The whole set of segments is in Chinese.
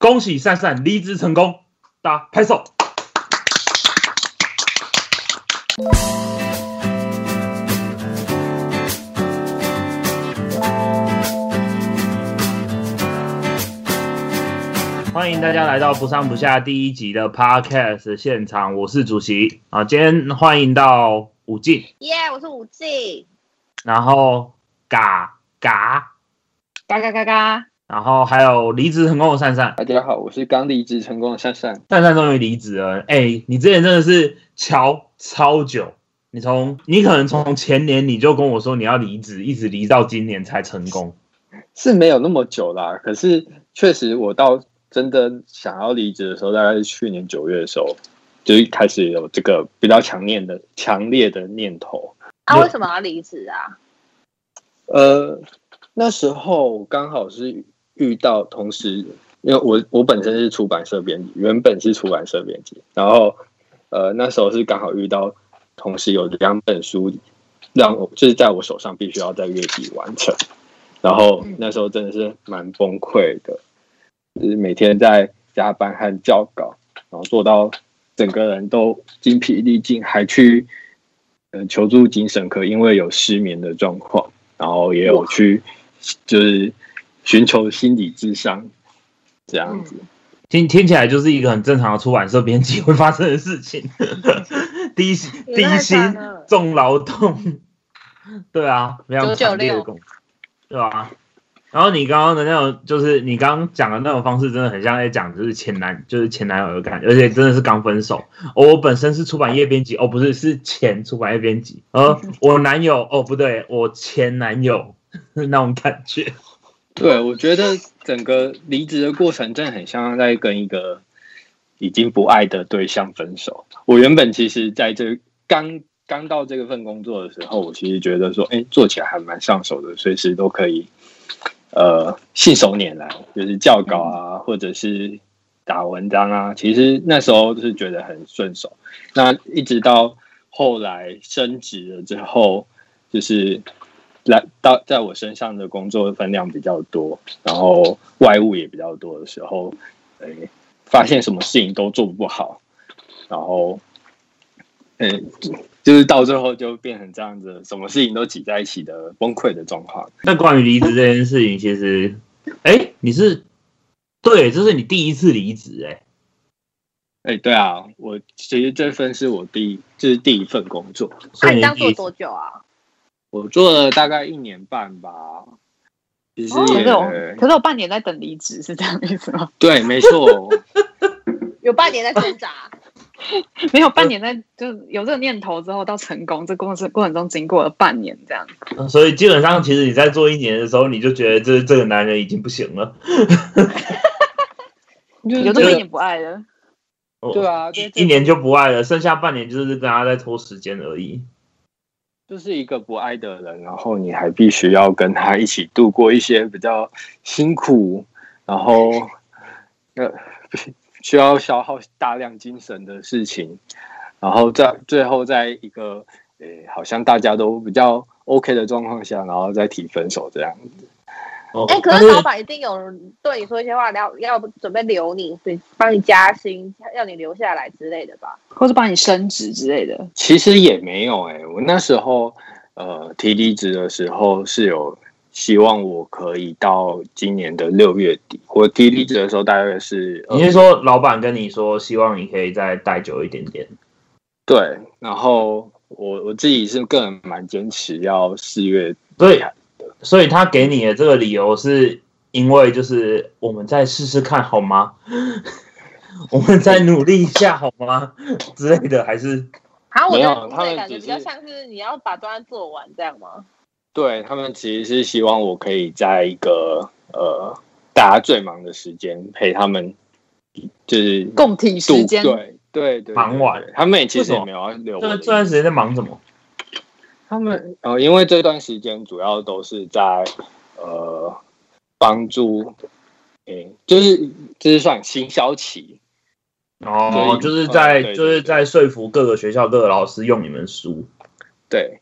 恭喜善善离职成功，大家拍手。欢迎大家来到不上不下第一集的 Podcast 现场，我是主席啊。今天欢迎到武进，耶我是武进，然后嘎嘎，嘎嘎嘎嘎，然后还有离职成功的善善，大家好，我是刚离职成功的善善。善善终于离职了。哎，你之前真的是瞧超久，你从你可能从前年你就跟我说你要离职，一直离到今年才成功。是没有那么久啦，可是确实我到真的想要离职的时候，大概是去年九月的时候，就一开始有这个比较强烈的、强烈的念头。啊，为什么要离职啊？呃，那时候刚好是遇到同时，因为我我本身是出版社编辑，原本是出版社编辑，然后呃那时候是刚好遇到同时有两本书让我就是在我手上必须要在月底完成，然后那时候真的是蛮崩溃的。就是每天在加班和校稿，然后做到整个人都精疲力尽，还去呃求助精神科，因为有失眠的状况，然后也有去就是寻求心理智商这样子。听听起来就是一个很正常的出版社编辑会发生的事情，低低薪重劳动，对啊，非常强烈的工，对吧？然后你刚刚的那种，就是你刚刚讲的那种方式，真的很像在讲就是前男，就是前男友的感觉，而且真的是刚分手。我本身是出版业编辑，哦，不是，是前出版业编辑。呃，我男友，哦，不对，我前男友 那种感觉。对，我觉得整个离职的过程真的很像在跟一个已经不爱的对象分手。我原本其实在这刚刚到这个份工作的时候，我其实觉得说，哎，做起来还蛮上手的，随时都可以。呃，信手拈来，就是校稿啊，或者是打文章啊。其实那时候就是觉得很顺手。那一直到后来升职了之后，就是来到在我身上的工作分量比较多，然后外务也比较多的时候，哎，发现什么事情都做不好，然后，嗯。就是到最后就变成这样子，什么事情都挤在一起的崩溃的状况。那关于离职这件事情，其实，哎，你是对，这是你第一次离职，哎，哎，对啊，我其实这份是我第，这是第一份工作。那你当做多久啊？我做了大概一年半吧。其实也，可是我半年在等离职，是这样意思吗？对，没错，有半年在挣扎。没有半年在，就是有这个念头之后到成功，这过程过程中经过了半年这样。所以基本上，其实你在做一年的时候，你就觉得这这个男人已经不行了。有这么一点不爱了。对啊，一年就不爱了，剩下半年就是跟他在拖时间而已。就是一个不爱的人，然后你还必须要跟他一起度过一些比较辛苦，然后呃。需要消耗大量精神的事情，然后在最后在一个诶，好像大家都比较 OK 的状况下，然后再提分手这样子。哎，可是老板一定有对你说一些话，要要准备留你，对，帮你加薪，要你留下来之类的吧，或是帮你升职之类的。其实也没有哎，我那时候呃提离职的时候是有。希望我可以到今年的六月底。我提离职的时候大约是，你是说老板跟你说，希望你可以再待久一点点？对，然后我我自己是个人蛮坚持要四月。对，所以他给你的这个理由是因为就是我们再试试看好吗？我们再努力一下好吗？之类的还是？好，我的感觉比较像是你要把专案做完这样吗？对他们其实是希望我可以在一个呃大家最忙的时间陪他们，就是共体时间。对对对，忙完，他们也其实也没有要留。这这段时间在忙什么？他们呃，因为这段时间主要都是在呃帮助，诶，就是就是算行销期哦，就是在就是在说服各个学校各个老师用你们书。对。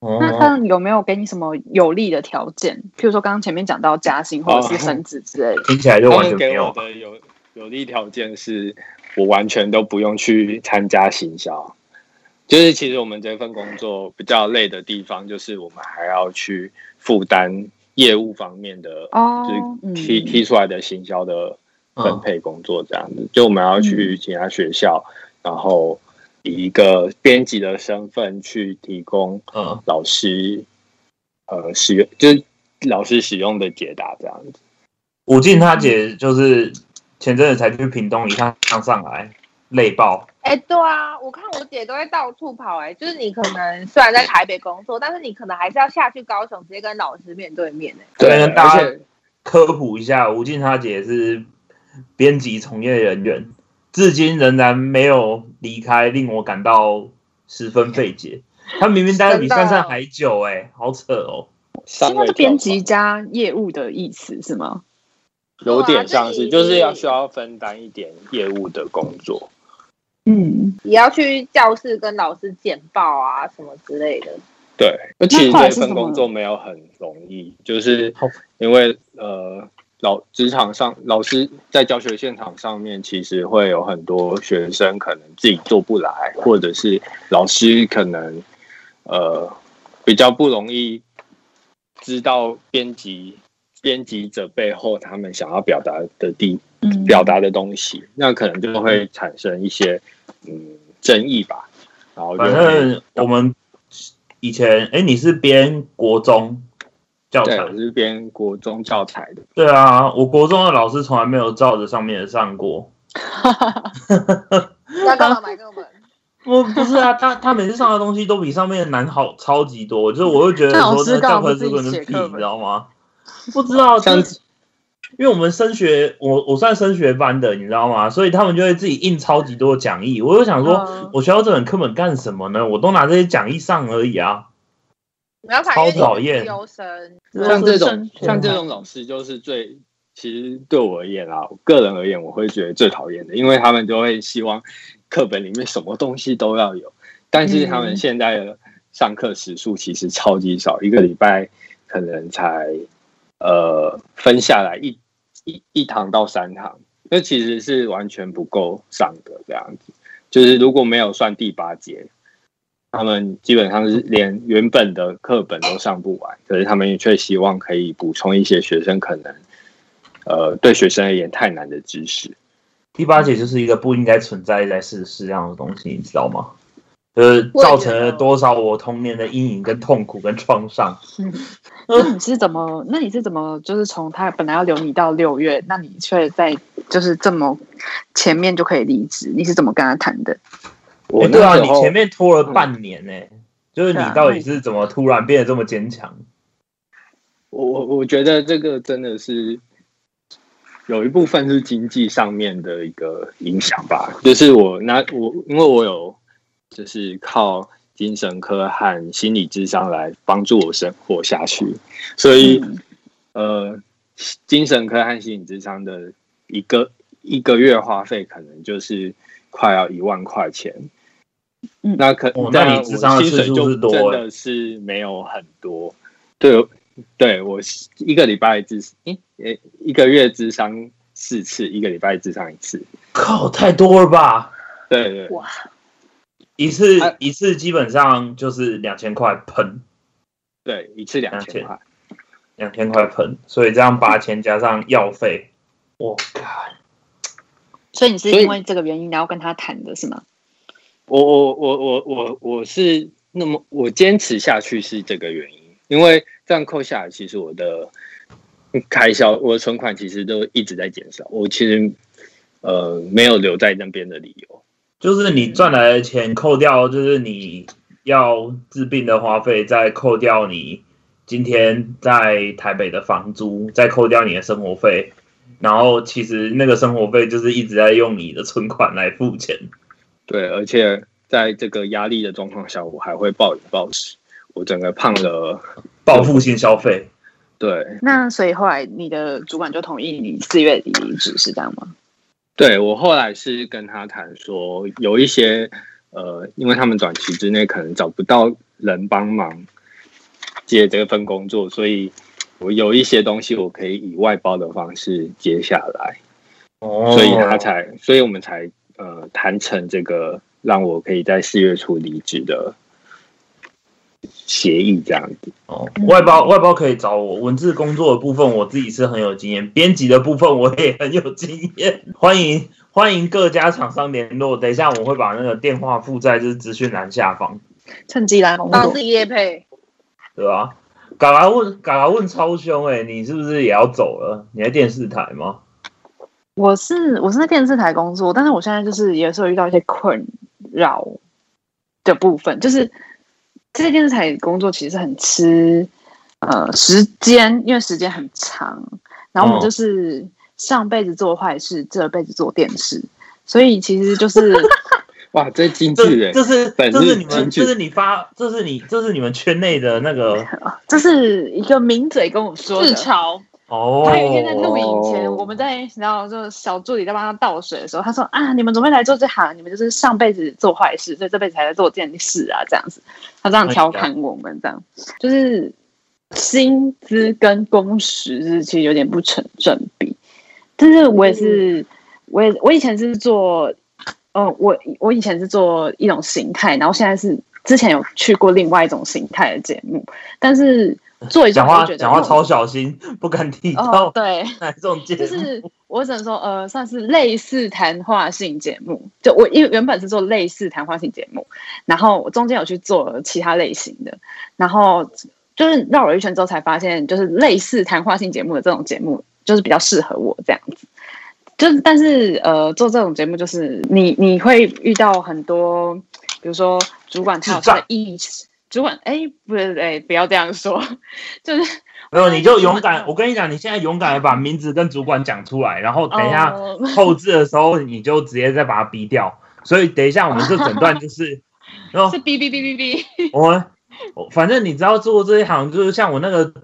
那他有没有给你什么有利的条件？譬如说刚刚前面讲到加薪或者是升职之类的，听起来就完全没有。的有有利条件是我完全都不用去参加行销，就是其实我们这份工作比较累的地方，就是我们还要去负担业务方面的，就是提提出来的行销的分配工作这样子。就我们要去其他学校，然后。以一个编辑的身份去提供呃老师呃使用就是老师使用的解答这样子。吴静他姐就是前阵子才去屏东一趟上来累爆。哎，对啊，我看我姐都会到处跑哎，就是你可能虽然在台北工作，但是你可能还是要下去高雄直接跟老师面对面哎。对，跟大家科普一下，吴静她姐是编辑从业人员。至今仍然没有离开，令我感到十分费解。她明明待的比珊珊还久，哎，好扯哦！现在是编辑加业务的意思是吗？有点像是，就是要需要分担一点业务的工作。嗯，也要去教室跟老师简报啊，什么之类的。对，那其实这份工作没有很容易，就是因为呃。老职场上，老师在教学现场上面，其实会有很多学生可能自己做不来，或者是老师可能呃比较不容易知道编辑编辑者背后他们想要表达的地表达的东西，那可能就会产生一些嗯争议吧。然后反正我们以前哎，你是编国中。教材是编国中教材的。对啊，我国中的老师从来没有照着上面上过。那干嘛买给我们？我不是啊，他他每次上的东西都比上面的难好超级多，就是我会觉得说那教科书跟屁，你知道吗？不知道，像因为我们升学，我我算升学班的，你知道吗？所以他们就会自己印超级多讲义。我就想说，我学校这本课本干什么呢？我都拿这些讲义上而已啊。超讨厌，像这种像这种老师就是最，其实对我而言啊，个人而言，我会觉得最讨厌的，因为他们就会希望课本里面什么东西都要有，但是他们现在的上课时数其实超级少，一个礼拜可能才呃分下来一一一堂到三堂，那其实是完全不够上的这样子，就是如果没有算第八节。他们基本上是连原本的课本都上不完，可是他们却希望可以补充一些学生可能，呃，对学生而言太难的知识。第八节就是一个不应该存在在世世上的东西，你知道吗？就是造成了多少我童年的阴影、跟痛苦、跟创伤。那你是怎么？那你是怎么？就是从他本来要留你到六月，那你却在就是这么前面就可以离职？你是怎么跟他谈的？我对啊，你前面拖了半年呢，就是你到底是怎么突然变得这么坚强？我我我觉得这个真的是有一部分是经济上面的一个影响吧。就是我那我因为我有就是靠精神科和心理智商来帮助我生活下去，所以呃，精神科和心理智商的一个一个月花费可能就是快要一万块钱。那可，那你智商的次数，真的是没有很多。对，对我一个礼拜智，诶诶，一个月智商四次，一个礼拜智商一次。靠，太多了吧？对对，哇，一次一次基本上就是两千块喷。对，一次两千块，两千块喷，所以这样八千加上药费，我靠！所以你是因为这个原因然后跟他谈的是吗？我我我我我我是那么我坚持下去是这个原因，因为这样扣下来，其实我的开销，我的存款其实都一直在减少。我其实呃没有留在那边的理由，就是你赚来的钱扣掉，就是你要治病的花费，再扣掉你今天在台北的房租，再扣掉你的生活费，然后其实那个生活费就是一直在用你的存款来付钱。对，而且在这个压力的状况下，我还会暴饮暴食，我整个胖了，报复性消费。对，那所以后来你的主管就同意你四月底离职，是这样吗？对我后来是跟他谈说，有一些呃，因为他们短期之内可能找不到人帮忙，接这份工作，所以我有一些东西我可以以外包的方式接下来，哦，所以他才，所以我们才呃谈成这个让我可以在四月初离职的。协议这样子哦，外包外包可以找我。文字工作的部分，我自己是很有经验；编辑的部分，我也很有经验。欢迎欢迎各家厂商联络。等一下我会把那个电话附在就是资讯栏下方，趁机来帮自己业配，对吧？嘎啦问嘎啦问超凶哎，你是不是也要走了？你在电视台吗？我是我是在电视台工作，但是我现在就是有时候遇到一些困扰的部分，就是。在电视台工作其实很吃呃时间，因为时间很长。然后我们就是上辈子做坏事，这辈子做电视，所以其实就是 哇，这精致人，这是这是你们，这是你发，这是你，这是你们圈内的那个，这是一个名嘴跟我说的。哦，他有一天在录影前，我们在然后就小助理在帮他倒水的时候，他说啊，你们怎么会来做这行，你们就是上辈子做坏事，所以这辈子才在做这件事啊，这样子，他这样调侃我们，这样。就是薪资跟工时是其实有点不成正比，但是我也是，我也我以前是做，嗯，我我以前是做一种形态，然后现在是之前有去过另外一种形态的节目，但是。做一讲话讲话超小心，不敢提到对哪种节目。就是我只能说，呃，算是类似谈话性节目。就我因为原本是做类似谈话性节目，然后我中间有去做其他类型的，然后就是绕了一圈之后才发现，就是类似谈话性节目的这种节目，就是比较适合我这样子。就是但是呃，做这种节目就是你你会遇到很多，比如说主管他有他的意识。主管，哎，不是，哎，不要这样说，就是没有，你就勇敢。我跟你讲，你现在勇敢的把名字跟主管讲出来，然后等一下 后置的时候，你就直接再把它逼掉。所以等一下我们这整段就是，然后是哔哔哔哔哔。我反正你知道做这一行就是像我那个哔，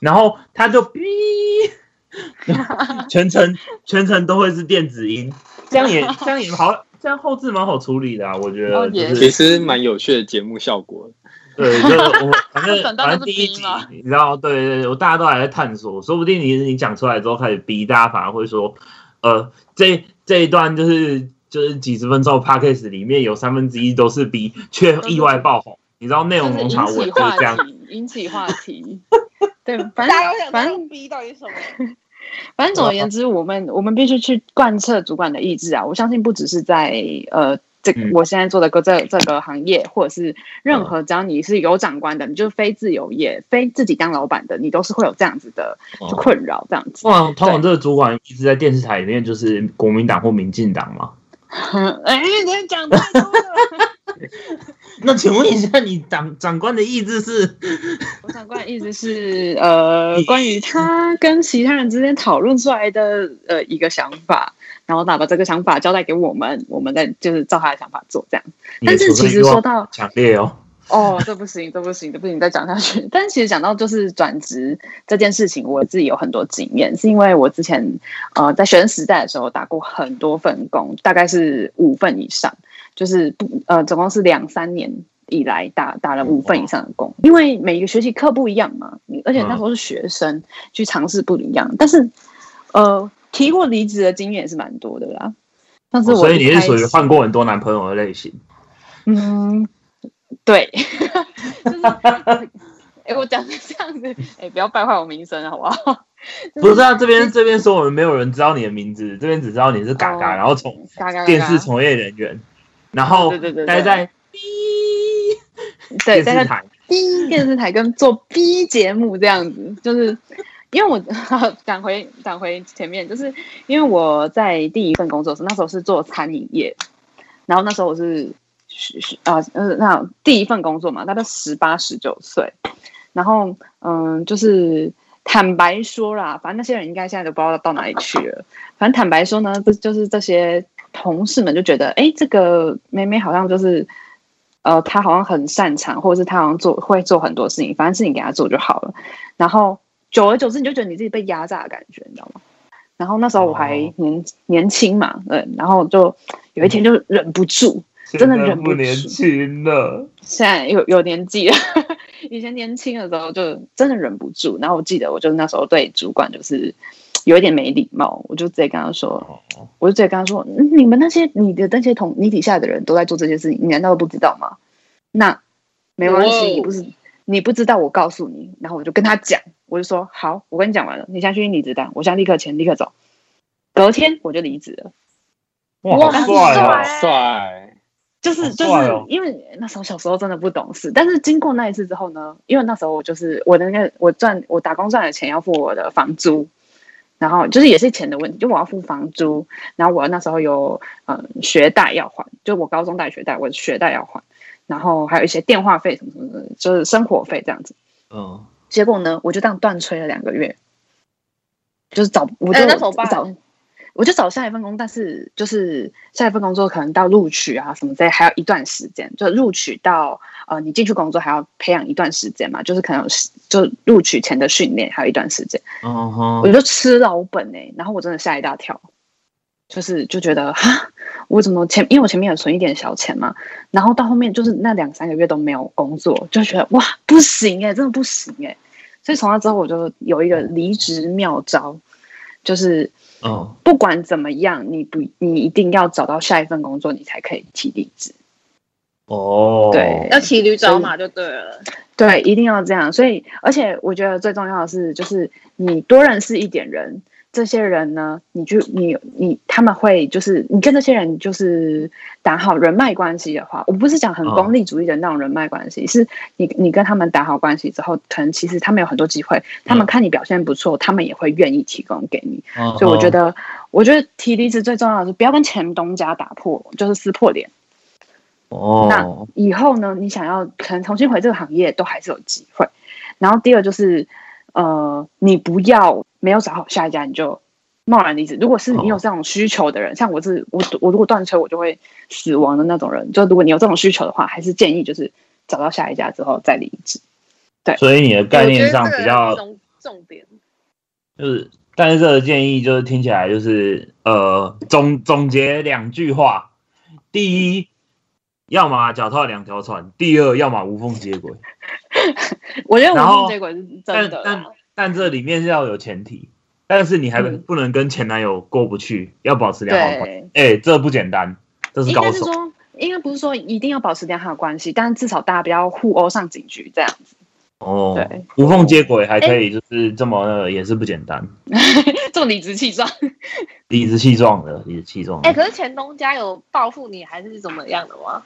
然后他就哔，全程全程都会是电子音，这样也这样也好。这样后置蛮好处理的啊，我觉得其实蛮有趣的节目效果。对，就我 反正反正第一集，你知道，对对对，我大家都还在探索，说不定你你讲出来之后开始逼，大家反而会说，呃，这这一段就是就是几十分钟 p a c k a g e 里面有三分之一都是逼，却意外爆红。你知道内容农场我就是这样引起话题，对，反正反正逼到底什么？反正总而言之，我们我们必须去贯彻主管的意志啊！我相信不只是在呃这我现在做的个这这个行业，或者是任何只要你是有长官的，你就是非自由业、非自己当老板的，你都是会有这样子的困扰。这样子，通常通常这个主管一直在电视台里面，就是国民党或民进党嘛。哎，你讲太多了。那请问一下，你长长官的意思是？我长官的意思是，呃，关于他跟其他人之间讨论出来的呃一个想法，然后他把这个想法交代给我们，我们再就是照他的想法做这样。但是其实说到强烈哦，哦，这不行，这不行，这不行，再讲下去。但其实讲到就是转职这件事情，我自己有很多经验，是因为我之前呃在学生时代的时候打过很多份工，大概是五份以上。就是不呃，总共是两三年以来打打了五份以上的工，因为每一个学期课不一样嘛，而且那时候是学生去尝试不一样，但是呃，提过离职的经验也是蛮多的啦。但是所以你是属于换过很多男朋友的类型？嗯，对。哎，我讲这样子，哎，不要败坏我名声好不好？不是啊，这边这边说我们没有人知道你的名字，这边只知道你是嘎嘎，然后从电视从业人员。然后待在 B 对待在 B 电视台跟做 B 节目这样子，就是因为我 赶回赶回前面，就是因为我在第一份工作时，那时候是做餐饮业，然后那时候我是是啊呃那第一份工作嘛，大概十八十九岁，然后嗯就是坦白说啦，反正那些人应该现在都不知道到哪里去了，反正坦白说呢，这就是这些。同事们就觉得，哎，这个妹妹好像就是，呃，她好像很擅长，或者是她好像做会做很多事情，反正事情给她做就好了。然后久而久之，你就觉得你自己被压榨的感觉，你知道吗？然后那时候我还年年轻嘛，对，然后就有一天就忍不住，真的忍不住。年轻了，现在有有年纪了，以前年轻的时候就真的忍不住，然后我记得我就那时候对主管就是有一点没礼貌，我就直接跟他说，我就直接跟他说，你们那些你的那些同你底下的人都在做这些事情，你难道不知道吗？那没关系，你不是你不知道，我告诉你，然后我就跟他讲，我就说好，我跟你讲完了，你现在去离职单，我现在立刻签，立刻走，隔天我就离职了。哇，帅帅！就是就是因为那时候小时候真的不懂事，但是经过那一次之后呢，因为那时候我就是我的那个我赚我打工赚的钱要付我的房租，然后就是也是钱的问题，就我要付房租，然后我那时候有嗯学贷要还，就我高中贷学贷，我学贷要还，然后还有一些电话费什么什么的，就是生活费这样子。嗯，结果呢，我就这样断吹了两个月，就是找我就找。我就找下一份工，但是就是下一份工作可能到录取啊什么的还要一段时间，就录取到呃你进去工作还要培养一段时间嘛，就是可能就录取前的训练还有一段时间。哦我就吃老本哎，然后我真的吓一大跳，就是就觉得哈，我怎么前因为我前面有存一点小钱嘛，然后到后面就是那两三个月都没有工作，就觉得哇不行哎，真的不行哎，所以从那之后我就有一个离职妙招，就是。哦，不管怎么样，你不，你一定要找到下一份工作，你才可以提离职。哦，对，要骑驴找马就对了。对，一定要这样。所以，而且我觉得最重要的是，就是你多认识一点人。这些人呢，你就你你他们会就是你跟这些人就是打好人脉关系的话，我不是讲很功利主义的那种人脉关系，是你你跟他们打好关系之后，可能其实他们有很多机会，他们看你表现不错，他们也会愿意提供给你。所以我觉得，我觉得提离职最重要的是不要跟前东家打破，就是撕破脸。哦，那以后呢，你想要可能重新回这个行业，都还是有机会。然后第二就是。呃，你不要没有找好下一家你就贸然离职。如果是你有这种需求的人，像我是我我如果断车我就会死亡的那种人，就如果你有这种需求的话，还是建议就是找到下一家之后再离职。对，所以你的概念上比较重点，就是，但是这个建议就是听起来就是呃总总结两句话：第一，要么脚踏两条船；第二，要么无缝接轨。我觉得无缝接轨是真的，但但但这里面是要有前提，但是你还不能跟前男友过不去，要保持良好关系。哎，这不简单，这是高手。应该不是说一定要保持良好关系，但是至少大家不要互殴上警局这样子。哦，对，无缝接轨还可以，就是这么也是不简单，这么理直气壮，理直气壮的，理直气壮。哎，可是前东家有报复你还是怎么样的吗？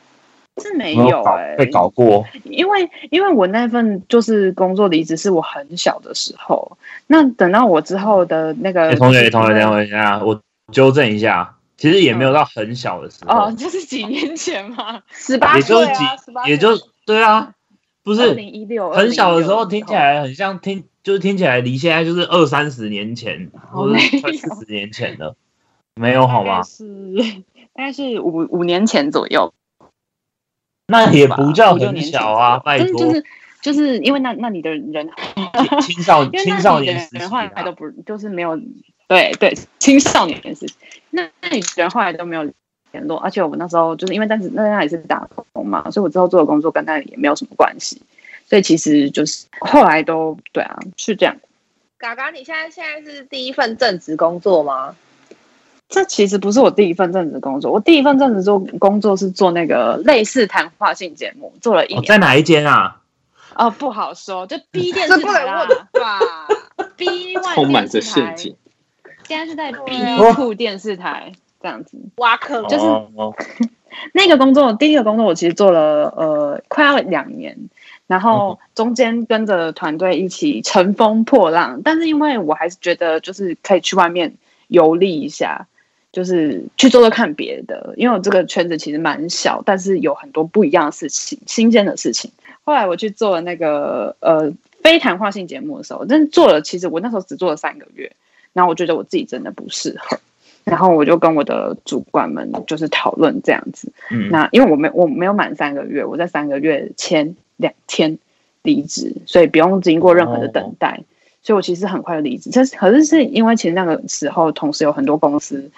是没有哎，被搞过。因为因为我那份就是工作离职是我很小的时候，那等到我之后的那个同学同学等一下，我纠正一下，其实也没有到很小的时候，哦，就是几年前嘛，十八岁啊，十八，也就对啊，不是零一六，很小的时候听起来很像听，就是听起来离现在就是二三十年前，或者快四十年前了，没有好吗？是大概是五五年前左右。那也不叫很小啊，拜托，就是就是因为那那里的人青少青少年时期，后来都不就是没有，对对，青少年时期，那那里人后来都没有联络，而且我们那时候就是因为但是那那也是打工嘛，所以我之后做的工作跟那里也没有什么关系，所以其实就是后来都对啊，是这样。嘎嘎，你现在现在是第一份正职工作吗？这其实不是我第一份正职工作，我第一份正职做工作是做那个类似谈话性节目，做了一年。在哪一间啊？哦，不好说，就 B 电视台啦。哇，B One 充满着陷阱。现在是在 B Two 电视台这样子挖坑，就是 那个工作，第一个工作我其实做了呃快要两年，然后中间跟着团队一起乘风破浪，但是因为我还是觉得就是可以去外面游历一下。就是去做做看别的，因为我这个圈子其实蛮小，但是有很多不一样的事情、新鲜的事情。后来我去做了那个呃非谈话性节目的时候，但是做了，其实我那时候只做了三个月，然后我觉得我自己真的不适合，然后我就跟我的主管们就是讨论这样子。嗯，那因为我没我没有满三个月，我在三个月前两天离职，所以不用经过任何的等待，所以我其实很快就离职。这可是是因为其实那个时候同时有很多公司。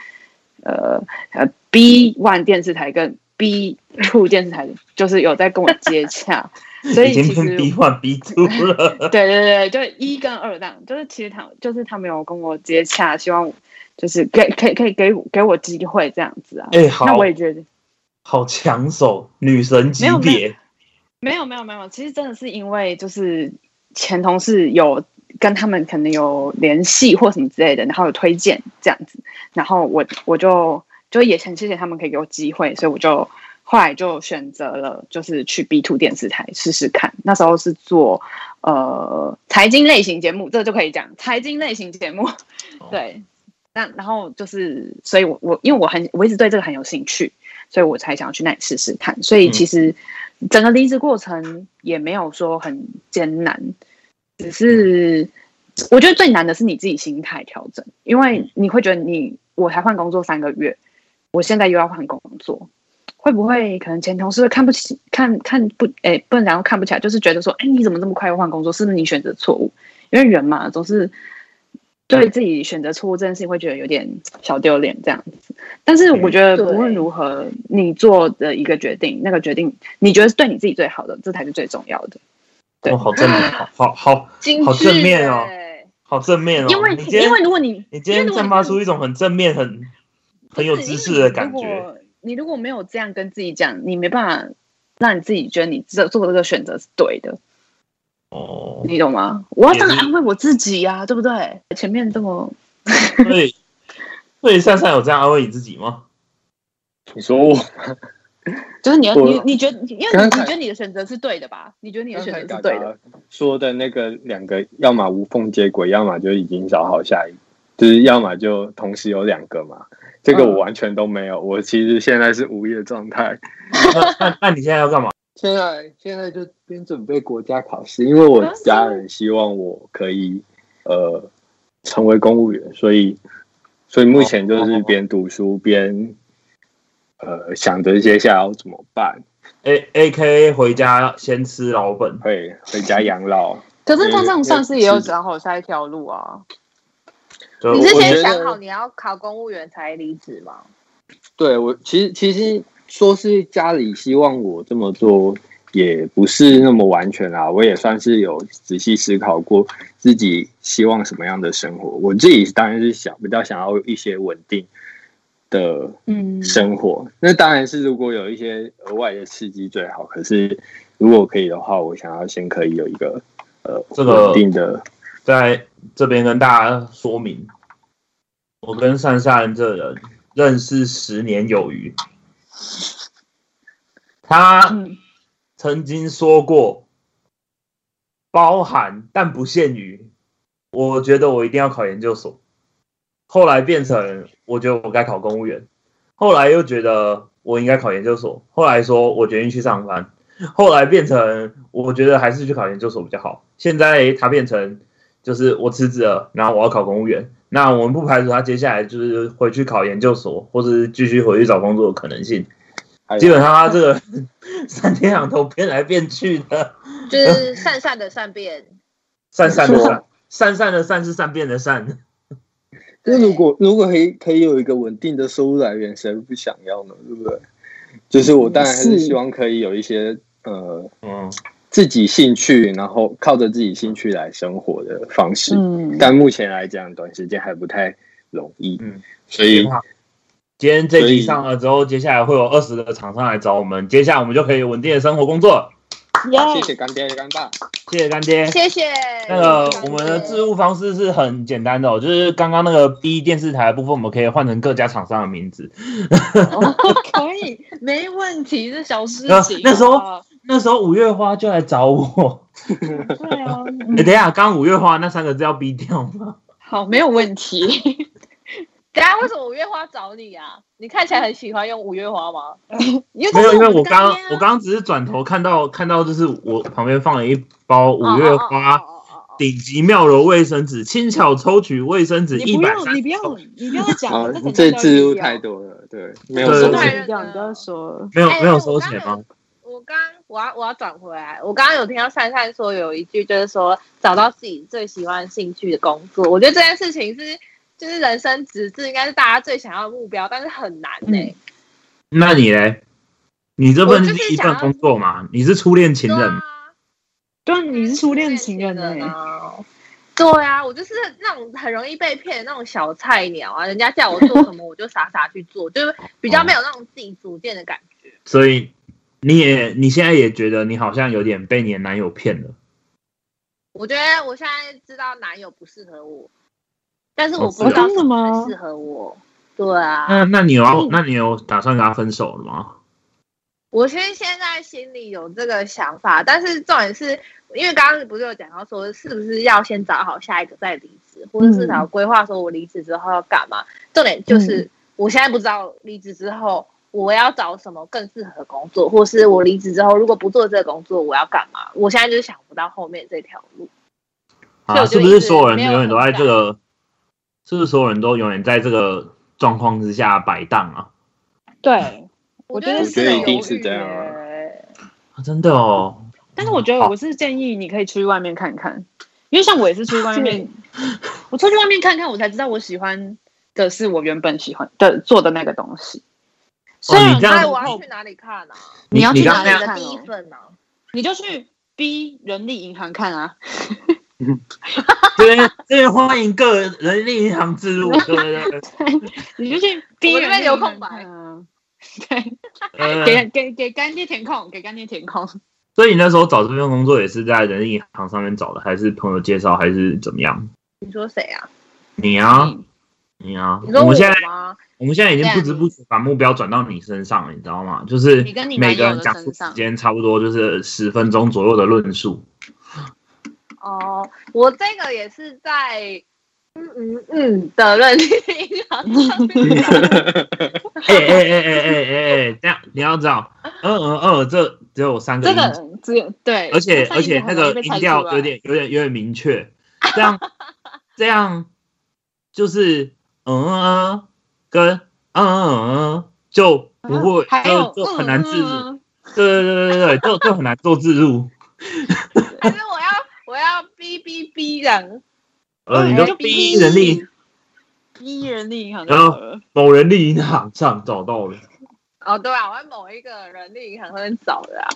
呃呃，B One 电视台跟 B Two 电视台就是有在跟我接洽，所以其实 B one B two 了。对对对，就一跟二档，就是其实他就是他没有跟我接洽，希望就是给可以可以给给我机会这样子啊。哎，好，那我也觉得好抢手，女神级别。没有没有没有，其实真的是因为就是前同事有跟他们可能有联系或什么之类的，然后有推荐这样子，然后我我就就也很谢谢他们可以给我机会，所以我就后来就选择了就是去 B Two 电视台试试看。那时候是做呃财经类型节目，这就可以讲财经类型节目。对，那然后就是所以，我我因为我很我一直对这个很有兴趣，所以我才想要去那里试试看。所以其实。整个离职过程也没有说很艰难，只是我觉得最难的是你自己心态调整，因为你会觉得你我才换工作三个月，我现在又要换工作，会不会可能前同事看不起看看不哎不能讲看不起来，就是觉得说哎你怎么这么快又换工作，是不是你选择错误？因为人嘛总是。对自己选择错误这件事情会觉得有点小丢脸这样子，但是我觉得无论如何，你做的一个决定，那个决定你觉得是对你自己最好的，这才是最重要的。对，好正面，好好好好正面哦，好正面哦。因为因为如果你你今天散发出一种很正面、很很有知识的感觉，你如果没有这样跟自己讲，你没办法让你自己觉得你这做这个选择是对的。哦，你懂吗？我要这样安慰我自己呀，对不对？前面这么，所以，所以善善有这样安慰你自己吗？你说我，就是你要你你觉得，因为你觉得你的选择是对的吧？你觉得你的选择是对的。说的那个两个，要么无缝接轨，要么就已经找好下一，就是要么就同时有两个嘛。这个我完全都没有，我其实现在是无业状态。那 那那你现在要干嘛？现在现在就边准备国家考试，因为我家人希望我可以呃成为公务员，所以所以目前就是边读书边呃想着接下来要怎么办。A A K 回家先吃老本，会回家养老。可是他这样算是也有找好下一条路啊？你之前想好你要考公务员才离职吗？对我其实其实。说是家里希望我这么做，也不是那么完全啊。我也算是有仔细思考过自己希望什么样的生活。我自己当然是想比较想要一些稳定的嗯生活。那当然是如果有一些额外的刺激最好。可是如果可以的话，我想要先可以有一个呃这个稳定的，在这边跟大家说明，我跟善善这人认识十年有余。他曾经说过，包含但不限于，我觉得我一定要考研究所。后来变成，我觉得我该考公务员。后来又觉得我应该考研究所。后来说我决定去上班。后来变成，我觉得还是去考研究所比较好。现在他变成，就是我辞职了，然后我要考公务员。那我们不排除他接下来就是回去考研究所，或者是继续回去找工作的可能性。基本上他这个 三天两头变来变去的，就是善善的善变，善善的善，善善的善是善变的善。那如果如果可以可以有一个稳定的收入来源，谁不想要呢？对不对？就是我当然还是希望可以有一些呃嗯自己兴趣，然后靠着自己兴趣来生活的方式。嗯，但目前来讲，短时间还不太容易。嗯，所以。今天这集上了之后，接下来会有二十个厂商来找我们，接下来我们就可以稳定的生活工作。谢谢干爹干爸，谢谢干爹，谢谢。那个我们的置物方式是很简单的哦，就是刚刚那个 B 电视台的部分，我们可以换成各家厂商的名字。可以，没问题，是小事情。那时候那时候五月花就来找我。对啊。哎，等一下，刚五月花那三个字要 B 掉吗？好，没有问题。等下，为什么五月花找你啊？你看起来很喜欢用五月花吗？没有，因为我刚我刚刚只是转头看到看到，就是我旁边放了一包五月花顶级妙柔卫生纸，轻巧抽取卫生纸一百三。你不要，你不要讲了，这字入太多了，对，没有收钱，不要说，没有没有收钱吗？我刚我要我要转回来，我刚刚有听到珊珊说有一句，就是说找到自己最喜欢兴趣的工作，我觉得这件事情是。就是人生直至应该是大家最想要的目标，但是很难呢。那你嘞？你这份是一份工作嘛？你是初恋情人？对，你是初恋情人呢。对啊，我就是那种很容易被骗的那种小菜鸟啊，人家叫我做什么我就傻傻去做，就是 比较没有那种自己主见的感觉。所以你也你现在也觉得你好像有点被你的男友骗了。我觉得我现在知道男友不适合我，但是我不知道什么适合我。对啊。那那你有那你有打算跟他分手了吗？我其实现在心里有这个想法，但是重点是。因为刚刚不是有讲到说，是不是要先找好下一个再离职，或者至少规划说我离职之后要干嘛？重点就是我现在不知道离职之后我要找什么更适合的工作，或是我离职之后如果不做这个工作我要干嘛？我现在就是想不到后面这条路。啊，是不是所有人永远都在这个？是不是所有人都永远在这个状况之下摆荡啊？对，我觉得是一定是这样啊，真的哦。但是我觉得我是建议你可以出去外面看看，因为像我也是出去外面，我出去外面看看，我才知道我喜欢的是我原本喜欢的做的那个东西。所以你这样，我要去哪里看啊？你要去哪里看？第一份呢？你就去 B 人力银行看啊。这 边这边欢迎各人力银行自入，对对 对。你就去 B 人力有空白啊。对，给给给干爹填空，给干爹填空。所以你那时候找这份工作也是在人力银行上面找的，还是朋友介绍，还是怎么样？你说谁啊？你啊，你啊。我们现在我们现在已经不知不觉把目标转到你身上了，你知道吗？就是每个人讲出时间差不多就是十分钟左右的论述。哦，我这个也是在。嗯嗯嗯的人力银行，哎哎哎哎哎哎，这样你要知道，嗯嗯嗯，这只有三个，这个只有对，而且而且那个音调有点有点有点明确，这样 这样就是嗯嗯跟嗯嗯嗯就不会就就很难自入，对对对对对，就就很难做自入。还是我要我要哔哔哔这呃，你就逼人力，逼人力银行，然后某人力银行上找到了。哦，对啊，我在某一个人力银行上面找的啊。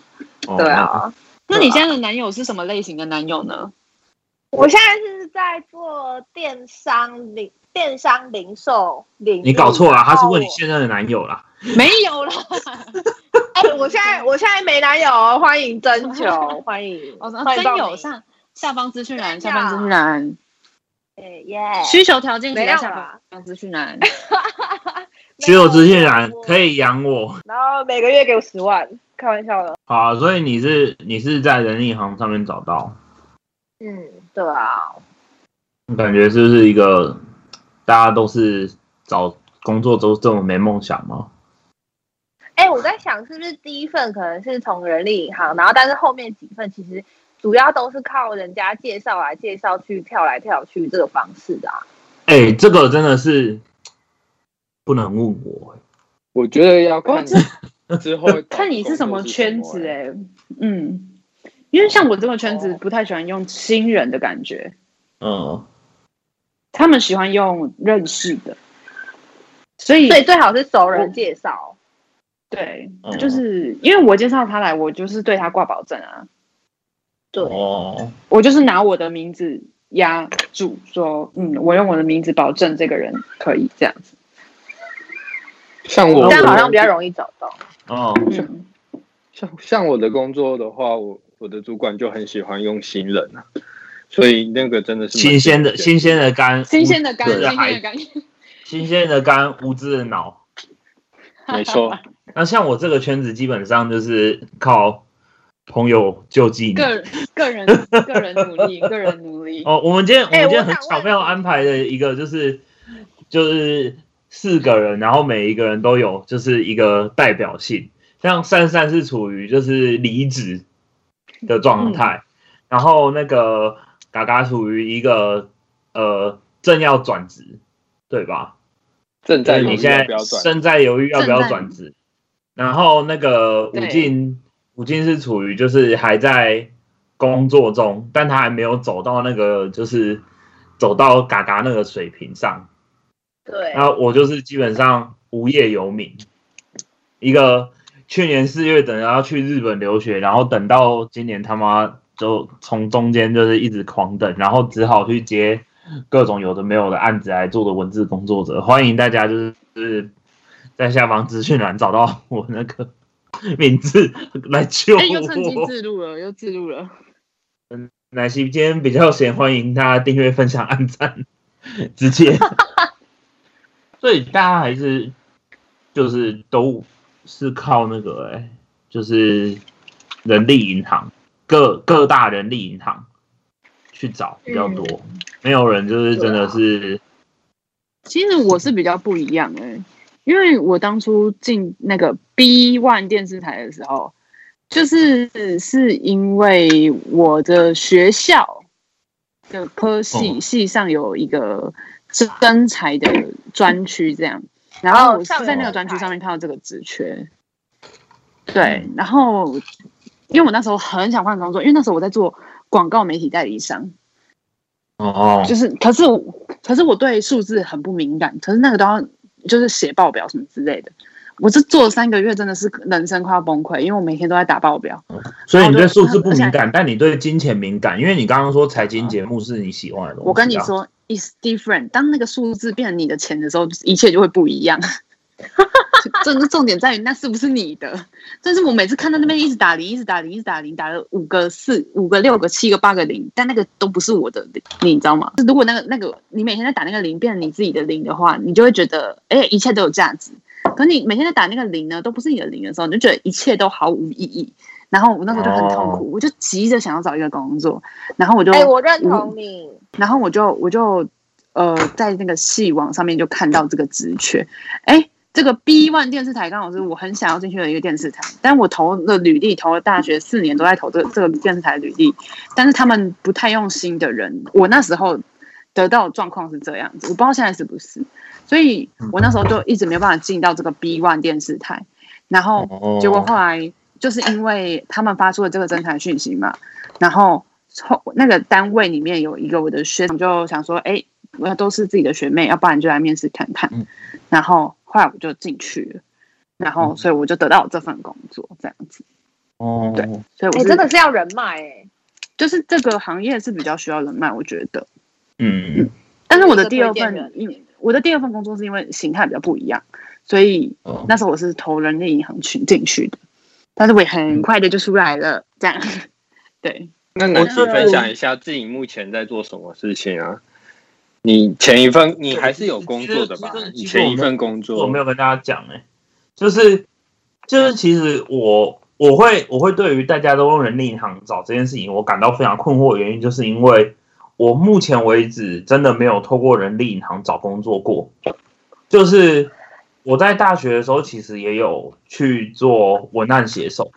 对啊，那你现在的男友是什么类型的男友呢？我现在是在做电商零电商零售零。你搞错了，他是问你现在的男友啦。没有啦。哎，我现在我现在没男友，欢迎征求，欢迎。哦，征友上下方资讯栏，下方资讯栏。耶！需求条件写在下方资讯栏。需求资讯栏可以养我，然后每个月给我十万，开玩笑的。好，所以你是你是在人力行上面找到？嗯，对啊。感觉是不是一个大家都是找工作都这么没梦想吗？哎，我在想是不是第一份可能是从人力银行，然后但是后面几份其实。主要都是靠人家介绍来介绍去跳来跳去这个方式的。啊哎，这个真的是不能问我。我觉得要看之后 看你是什么圈子哎，嗯，因为像我这个圈子不太喜欢用新人的感觉，嗯，他们喜欢用认识的，所以所以最好是熟人介绍。对，就是因为我介绍他来，我就是对他挂保证啊。对，我就是拿我的名字压住，说，嗯，我用我的名字保证这个人可以这样子。像我，这样好像比较容易找到。哦，像像我的工作的话，我我的主管就很喜欢用新人啊，所以那个真的是新鲜的新鲜的肝，新鲜的肝，新鲜的肝，新鲜的肝，无知的脑。没错。那像我这个圈子，基本上就是靠。朋友救济，个个人 个人努力，个人努力。哦，我们今天我们今天很巧妙安排的一个就是就是四个人，然后每一个人都有就是一个代表性。像珊珊是处于就是离职的状态，然后那个嘎嘎处于一个呃正要转职，对吧？正在你现在正在犹豫要不要转职，然后那个武进。吴京是处于就是还在工作中，但他还没有走到那个就是走到嘎嘎那个水平上。对，然后我就是基本上无业游民，一个去年四月等要去日本留学，然后等到今年他妈就从中间就是一直狂等，然后只好去接各种有的没有的案子来做的文字工作者。欢迎大家就是在下方资讯栏找到我那个 名字来救我。又趁机自录了，又自录了。嗯，奶昔今天比较闲，欢迎大家订阅、分享、按赞，直接。所以大家还是就是都是靠那个哎，就是人力银行。各各大人力银行去找比较多，没有人就是真的是。其实我是比较不一样哎，因为我当初进那个 B One 电视台的时候，就是是因为我的学校的科系系上有一个真才的专区，这样，然后我是在那个专区上面看到这个职缺，对，然后。因为我那时候很想换工作，因为那时候我在做广告媒体代理商。哦，就是，可是，可是我对数字很不敏感，可是那个都要就是写报表什么之类的。我这做了三个月，真的是人生快要崩溃，因为我每天都在打报表。所以你对数字不敏感，但你对金钱敏感，因为你刚刚说财经节目是你喜欢的东西。我跟你说，is different。当那个数字变成你的钱的时候，一切就会不一样。真的重点在于那是不是你的？但是我每次看到那边一直打零，一直打零，一直打零，打了五个四、五个六个、七个八个零，但那个都不是我的，你知道吗？如果那个那个你每天在打那个零变成你自己的零的话，你就会觉得哎，一切都有价值。可你每天在打那个零呢，都不是你的零的时候，你就觉得一切都毫无意义。然后我那时候就很痛苦，我就急着想要找一个工作，然后我就哎，我认同你。然后我就我就呃，在那个戏网上面就看到这个职缺，哎。这个 B One 电视台刚好是我很想要进去的一个电视台，但我投了履历，投了大学四年都在投这个这个电视台履历，但是他们不太用心的人，我那时候得到的状况是这样子，我不知道现在是不是，所以我那时候就一直没有办法进到这个 B One 电视台，然后结果后来就是因为他们发出了这个征才讯息嘛，然后后那个单位里面有一个我的学长就想说，哎，我要都是自己的学妹，要不然就来面试看看，然后。后来我就进去了，然后所以我就得到这份工作，这样子。哦，对，所以我真的是要人脉哎，就是这个行业是比较需要人脉，我觉得。嗯，但是我的第二份，我的第二份工作是因为形态比较不一样，所以那时候我是投人力银行去进去的，但是我也很快的就出来了，这样。对，那能分享一下自己目前在做什么事情啊？你前一份你还是有工作的吧？你前一份工作我没有跟大家讲哎，就是就是其实我我会我会对于大家都用人力银行找这件事情，我感到非常困惑的原因，就是因为我目前为止真的没有透过人力银行找工作过。就是我在大学的时候，其实也有去做文案写手，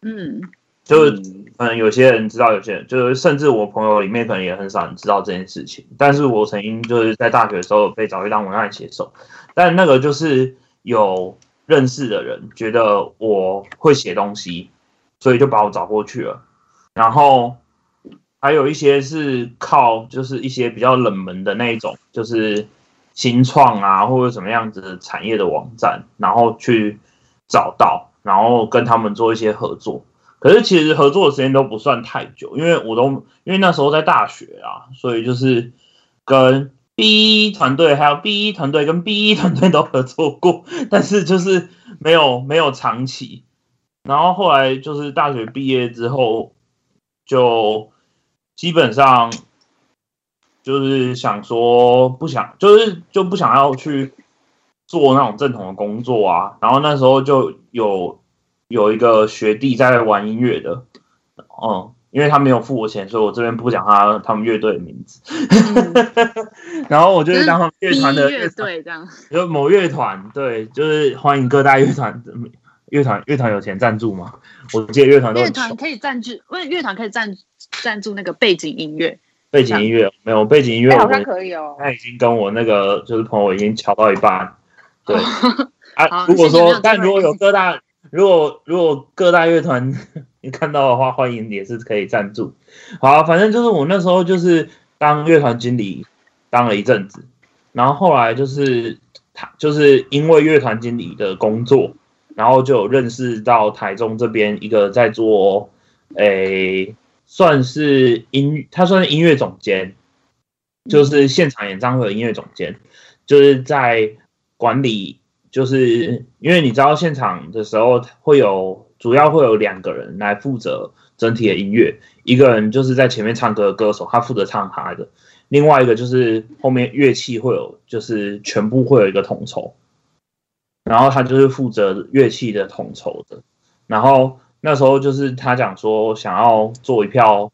嗯。就是，嗯，有些人知道，有些人就是，甚至我朋友里面可能也很少人知道这件事情。但是我曾经就是在大学的时候被找去当文案写手，但那个就是有认识的人觉得我会写东西，所以就把我找过去了。然后还有一些是靠就是一些比较冷门的那一种，就是新创啊或者什么样子的产业的网站，然后去找到，然后跟他们做一些合作。可是其实合作的时间都不算太久，因为我都因为那时候在大学啊，所以就是跟 B 一团队还有 B 一团队跟 B 一团队都合作过，但是就是没有没有长期。然后后来就是大学毕业之后，就基本上就是想说不想，就是就不想要去做那种正统的工作啊。然后那时候就有。有一个学弟在玩音乐的，嗯，因为他没有付我钱，所以我这边不讲他他们乐队的名字。然后我就是当乐团的乐队这样，就某乐团，对，就是欢迎各大乐团乐团乐团有钱赞助吗？我记得乐团都乐团可以赞助，为乐团可以赞赞助那个背景音乐。背景音乐没有背景音乐，好像可以哦。他已经跟我那个就是朋友已经敲到一半，对 啊。如果说，但如果有各大。如果如果各大乐团 你看到的话，欢迎也是可以赞助。好，反正就是我那时候就是当乐团经理当了一阵子，然后后来就是他就是因为乐团经理的工作，然后就认识到台中这边一个在做诶算是音，他算是音乐总监，就是现场演唱会的音乐总监，就是在管理，就是因为你知道现场的时候会有主要会有两个人来负责整体的音乐，一个人就是在前面唱歌的歌手，他负责唱他的，另外一个就是后面乐器会有，就是全部会有一个统筹，然后他就是负责乐器的统筹的，然后。那时候就是他讲说想要做一票，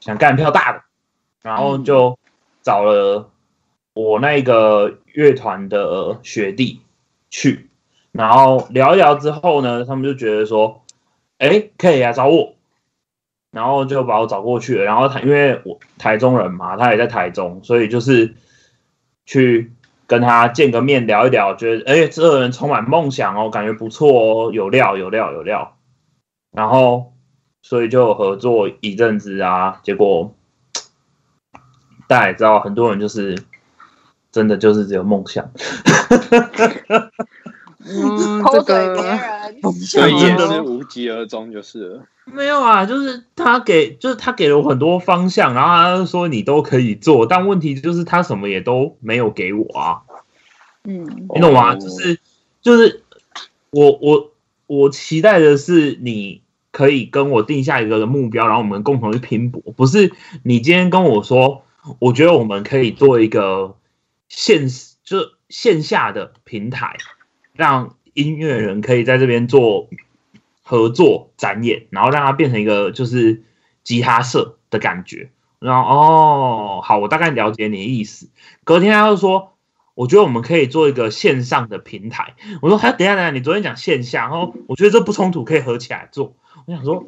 想干一票大的，然后就找了我那个乐团的学弟去，然后聊一聊之后呢，他们就觉得说，哎，可以啊，找我，然后就把我找过去了。然后他因为我台中人嘛，他也在台中，所以就是去跟他见个面聊一聊，觉得哎，这个人充满梦想哦，感觉不错哦，有料有料有料。然后，所以就合作一阵子啊，结果大家也知道，很多人就是真的就是只有梦想，嗯，偷嘴别人，所以也是无疾而终就是了。没有啊，就是他给，就是他给了我很多方向，然后他说你都可以做，但问题就是他什么也都没有给我啊。嗯，你懂吗？就是就是我我我期待的是你。可以跟我定下一个目标，然后我们共同去拼搏。不是你今天跟我说，我觉得我们可以做一个现实，就线下的平台，让音乐人可以在这边做合作展演，然后让它变成一个就是吉他社的感觉。然后哦，好，我大概了解你的意思。隔天他又说。我觉得我们可以做一个线上的平台。我说，还等下等下，你昨天讲线下，然后我觉得这不冲突，可以合起来做。我想说，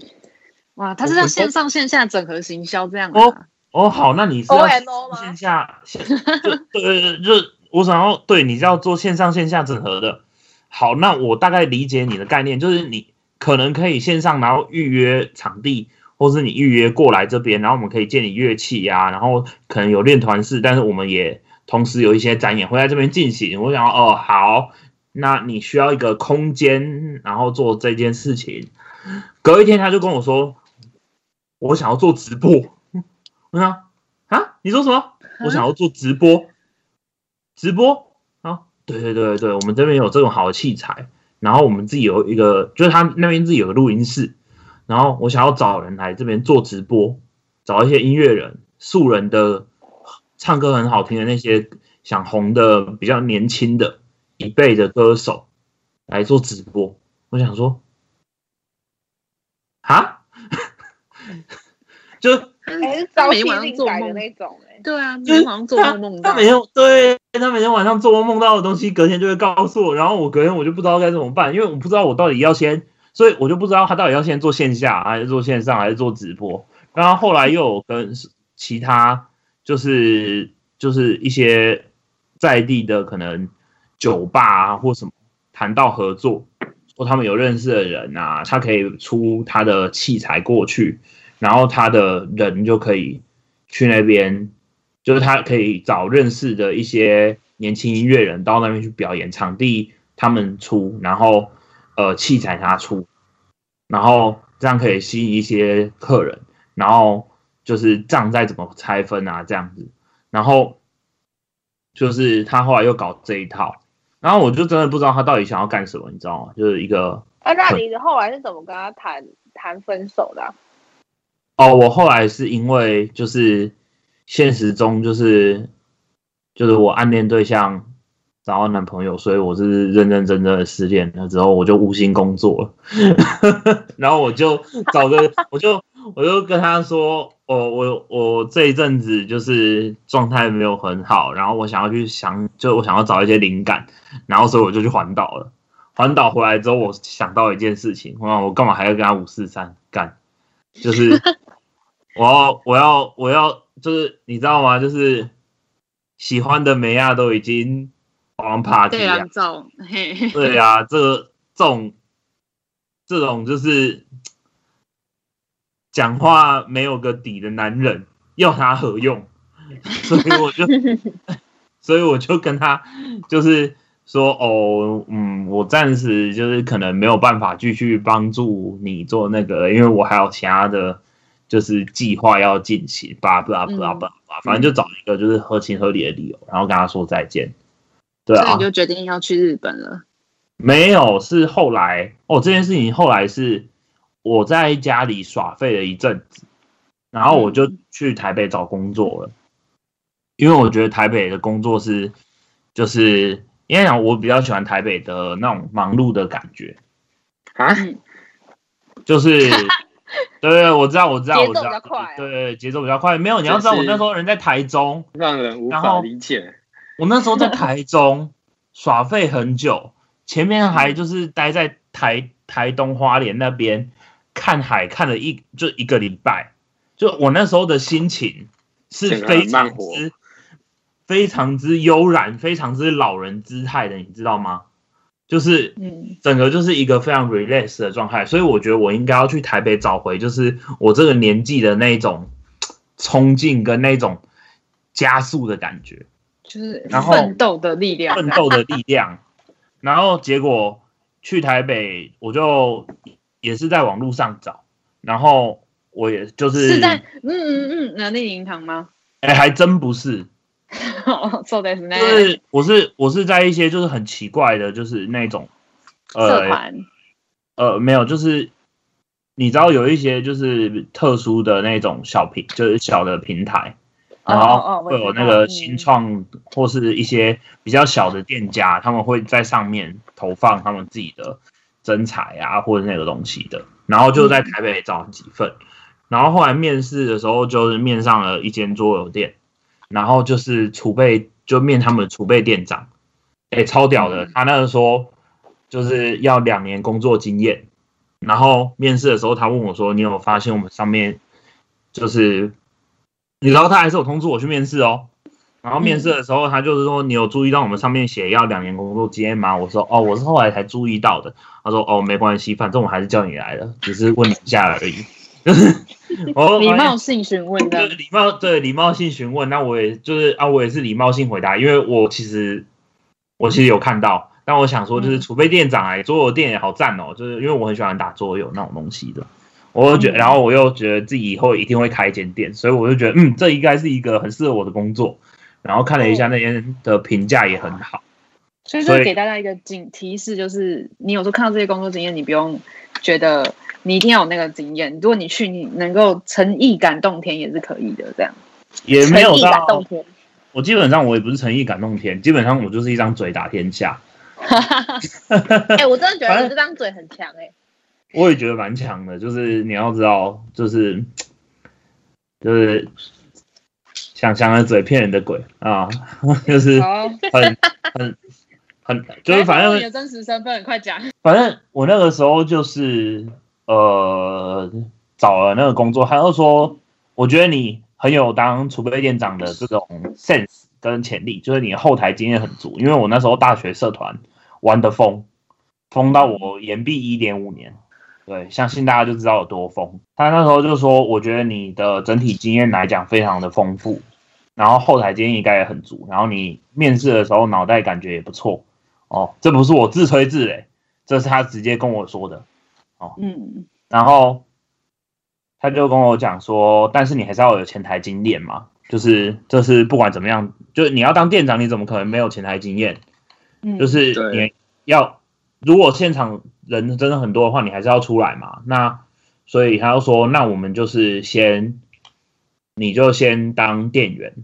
哇，他是要线上线下整合行销这样哦哦，好，那你是要线下线 对对对，就我想要对你是要做线上线下整合的。好，那我大概理解你的概念，就是你可能可以线上，然后预约场地，或是你预约过来这边，然后我们可以借你乐器呀，然后可能有练团式，但是我们也。同时有一些展演会在这边进行，我想哦好，那你需要一个空间，然后做这件事情。隔一天他就跟我说，我想要做直播。我说啊，你说什么？我想要做直播，直播？啊？对对对对，我们这边有这种好的器材，然后我们自己有一个，就是他那边自己有个录音室，然后我想要找人来这边做直播，找一些音乐人、素人的。唱歌很好听的那些想红的比较年轻的一辈的歌手来做直播，我想说，啊，就他每天晚上做梦。那种，哎，对啊，每天晚上做梦梦到，他每天对他每天晚上做梦梦到的东西，隔天就会告诉我，然后我隔天我就不知道该怎么办，因为我不知道我到底要先，所以我就不知道他到底要先做线下还是做线上还是做直播，然后后来又有跟其他。就是就是一些在地的可能酒吧啊或什么谈到合作，说他们有认识的人啊，他可以出他的器材过去，然后他的人就可以去那边，就是他可以找认识的一些年轻音乐人到那边去表演，场地他们出，然后呃器材他出，然后这样可以吸引一些客人，然后。就是账再怎么拆分啊，这样子，然后就是他后来又搞这一套，然后我就真的不知道他到底想要干什么，你知道吗？就是一个……啊，那你后来是怎么跟他谈谈分手的？哦，我后来是因为就是现实中就是就是我暗恋对象找到男朋友，所以我是认认真真的失恋了之后，我就无心工作了，然后我就找个我就。我就跟他说，我我我这一阵子就是状态没有很好，然后我想要去想，就我想要找一些灵感，然后所以我就去环岛了。环岛回来之后，我想到一件事情，我我干嘛还要跟他五四三干？就是我要我要我要，就是你知道吗？就是喜欢的梅亚都已经玩 party 了，对呀，这个这种这种就是。讲话没有个底的男人要他何用？所以我就，所以我就跟他就是说，哦，嗯，我暂时就是可能没有办法继续帮助你做那个，因为我还有其他的就是计划要进行，巴拉巴拉巴拉巴拉，反正就找一个就是合情合理的理由，然后跟他说再见。对啊，所以你就决定要去日本了？没有，是后来哦，这件事情后来是我在家里耍废了一阵子，然后我就去台北找工作了，因为我觉得台北的工作是，就是因为讲我比较喜欢台北的那种忙碌的感觉啊，就是。对对，我知道，我知道，我知道，对对，节奏比较快。没有，你要知道，我那时候人在台中，让人无法理解。我那时候在 台中耍废很久，前面还就是待在台台东花莲那边看海，看了一就一个礼拜。就我那时候的心情是非常之非常之悠然，非常之老人姿态的，你知道吗？就是，嗯，整个就是一个非常 relax 的状态，所以我觉得我应该要去台北找回，就是我这个年纪的那种冲劲跟那种加速的感觉，就是 然后奋斗的力量，奋斗的力量。然后结果去台北，我就也是在网络上找，然后我也就是是在嗯嗯嗯，南利银行吗？哎，还真不是。so t 就是我是我是在一些就是很奇怪的，就是那种社团，呃，没有，就是你知道有一些就是特殊的那种小平，就是小的平台，然后会有那个新创或是一些比较小的店家，他们会在上面投放他们自己的真彩啊或者那个东西的，然后就在台北找几份，然后后来面试的时候就是面上了一间桌游店。然后就是储备，就面他们的储备店长，哎，超屌的。他那个说就是要两年工作经验。然后面试的时候，他问我说：“你有发现我们上面就是，你知道他还是有通知我去面试哦。”然后面试的时候，他就是说：“你有注意到我们上面写要两年工作经验吗？”我说：“哦，我是后来才注意到的。”他说：“哦，没关系，反正我还是叫你来的，只是问一下而已。” 哦，礼貌性询问的，礼貌对礼貌性询问，那我也就是啊，我也是礼貌性回答，因为我其实我其实有看到，但我想说就是储备店长哎，桌游店也好赞哦，就是因为我很喜欢打桌游那种东西的，我就觉得，然后我又觉得自己以后一定会开一间店，所以我就觉得嗯，这应该是一个很适合我的工作，然后看了一下那边的评价也很好，所以说给大家一个警提示，就是你有时候看到这些工作经验，你不用觉得。你一定要有那个经验。如果你去，你能够诚意感动天也是可以的。这样也没有到。我基本上我也不是诚意感动天，基本上我就是一张嘴打天下。哎，我真的觉得你这张嘴很强哎。我也觉得蛮强的，就是你要知道，就是就是想想的嘴骗人的鬼啊，就是很很。很就是反正你的真实身份，快讲。反正我那个时候就是呃找了那个工作，他就说我觉得你很有当储备店长的这种 sense 跟潜力，就是你后台经验很足。因为我那时候大学社团玩的疯疯到我延毕一点五年，对，相信大家就知道有多疯。他那时候就说，我觉得你的整体经验来讲非常的丰富，然后后台经验应该也很足，然后你面试的时候脑袋感觉也不错。哦，这不是我自吹自擂，这是他直接跟我说的。哦，嗯，然后他就跟我讲说，但是你还是要有前台经验嘛，就是就是不管怎么样，就是你要当店长，你怎么可能没有前台经验？嗯，就是你要如果现场人真的很多的话，你还是要出来嘛。那所以他就说，那我们就是先，你就先当店员，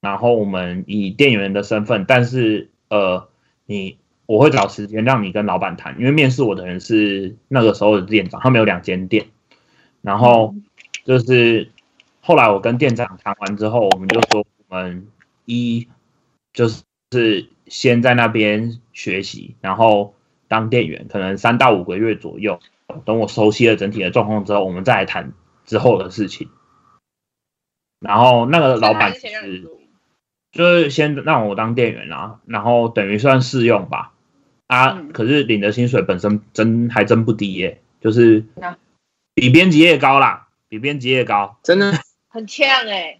然后我们以店员的身份，但是呃。你我会找时间让你跟老板谈，因为面试我的人是那个时候的店长，他们有两间店，然后就是后来我跟店长谈完之后，我们就说我们一就是是先在那边学习，然后当店员，可能三到五个月左右，等我熟悉了整体的状况之后，我们再来谈之后的事情。然后那个老板是。就是先让我当店员啦，然后等于算试用吧。啊，可是领的薪水本身真还真不低耶，就是比编辑业高啦，比编辑业高，真的很呛哎，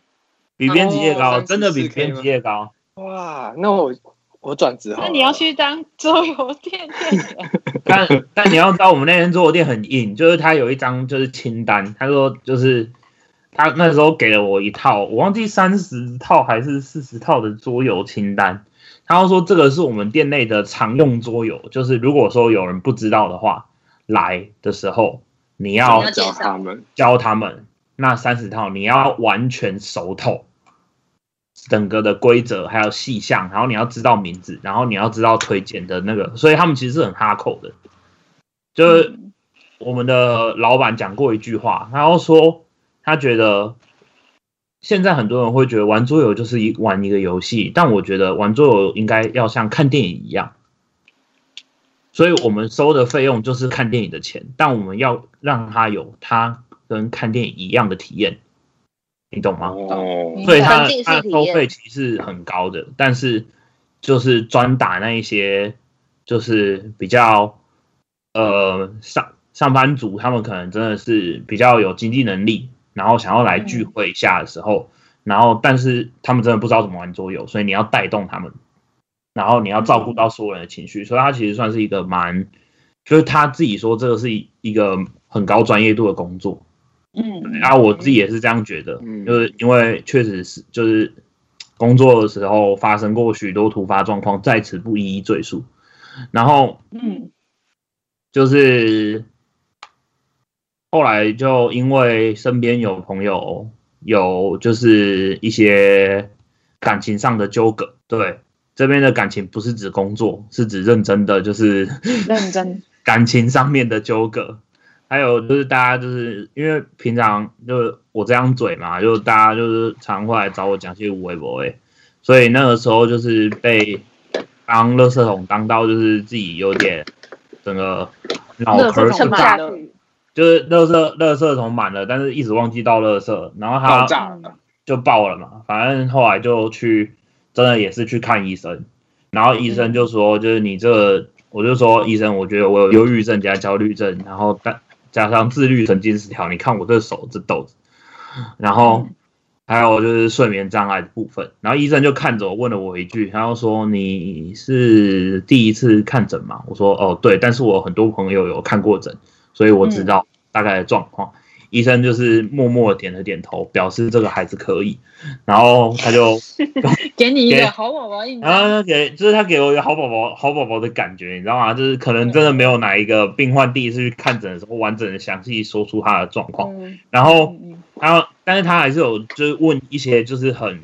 比编辑业高，真的比编辑业高。哇，那我我转职好。那你要去当桌游店店员？但但你要知道，我们那天桌游店很硬，就是他有一张就是清单，他说就是他那时候给了我一套，我忘记三十套还是四十套的桌游清单。他说这个是我们店内的常用桌游，就是如果说有人不知道的话，来的时候你要教他们，教他们那三十套，你要完全熟透整个的规则还有细项，然后你要知道名字，然后你要知道推荐的那个，所以他们其实是很哈口的。就是我们的老板讲过一句话，然后说他觉得。现在很多人会觉得玩桌游就是一玩一个游戏，但我觉得玩桌游应该要像看电影一样，所以我们收的费用就是看电影的钱，但我们要让他有他跟看电影一样的体验，你懂吗？哦，所以他他收费其实很高的，但是就是专打那一些就是比较呃上上班族，他们可能真的是比较有经济能力。然后想要来聚会一下的时候，然后但是他们真的不知道怎么玩桌游，所以你要带动他们，然后你要照顾到所有人的情绪，所以他其实算是一个蛮，就是他自己说这个是一个很高专业度的工作，嗯，然后我自己也是这样觉得，就是因为确实是就是工作的时候发生过许多突发状况，在此不一一赘述，然后嗯，就是。后来就因为身边有朋友有就是一些感情上的纠葛，对这边的感情不是指工作，是指认真的，就是 认真 感情上面的纠葛。还有就是大家就是因为平常就是我这样嘴嘛，就大家就是常会来找我讲些无微不微，所以那个时候就是被当垃圾桶当到就是自己有点整个脑壳撑炸了。就是垃圾垃圾桶满了，但是一直忘记倒垃圾，然后它就爆了嘛。反正后来就去，真的也是去看医生，然后医生就说，就是你这个，我就说医生，我觉得我有忧郁症加焦虑症，然后但加上自律神经失调，你看我这手这豆子，然后还有就是睡眠障碍的部分，然后医生就看着我问了我一句，然后说你是第一次看诊吗？我说哦对，但是我很多朋友有看过诊。所以我知道大概的状况，医生就是默默点了点头，表示这个孩子可以，然后他就 给你一个好宝宝印然后给就是他给我一个好宝宝好宝宝的感觉，你知道吗？就是可能真的没有哪一个病患第一次去看诊的时候完整的详细说出他的状况，然后然后但是他还是有就是问一些就是很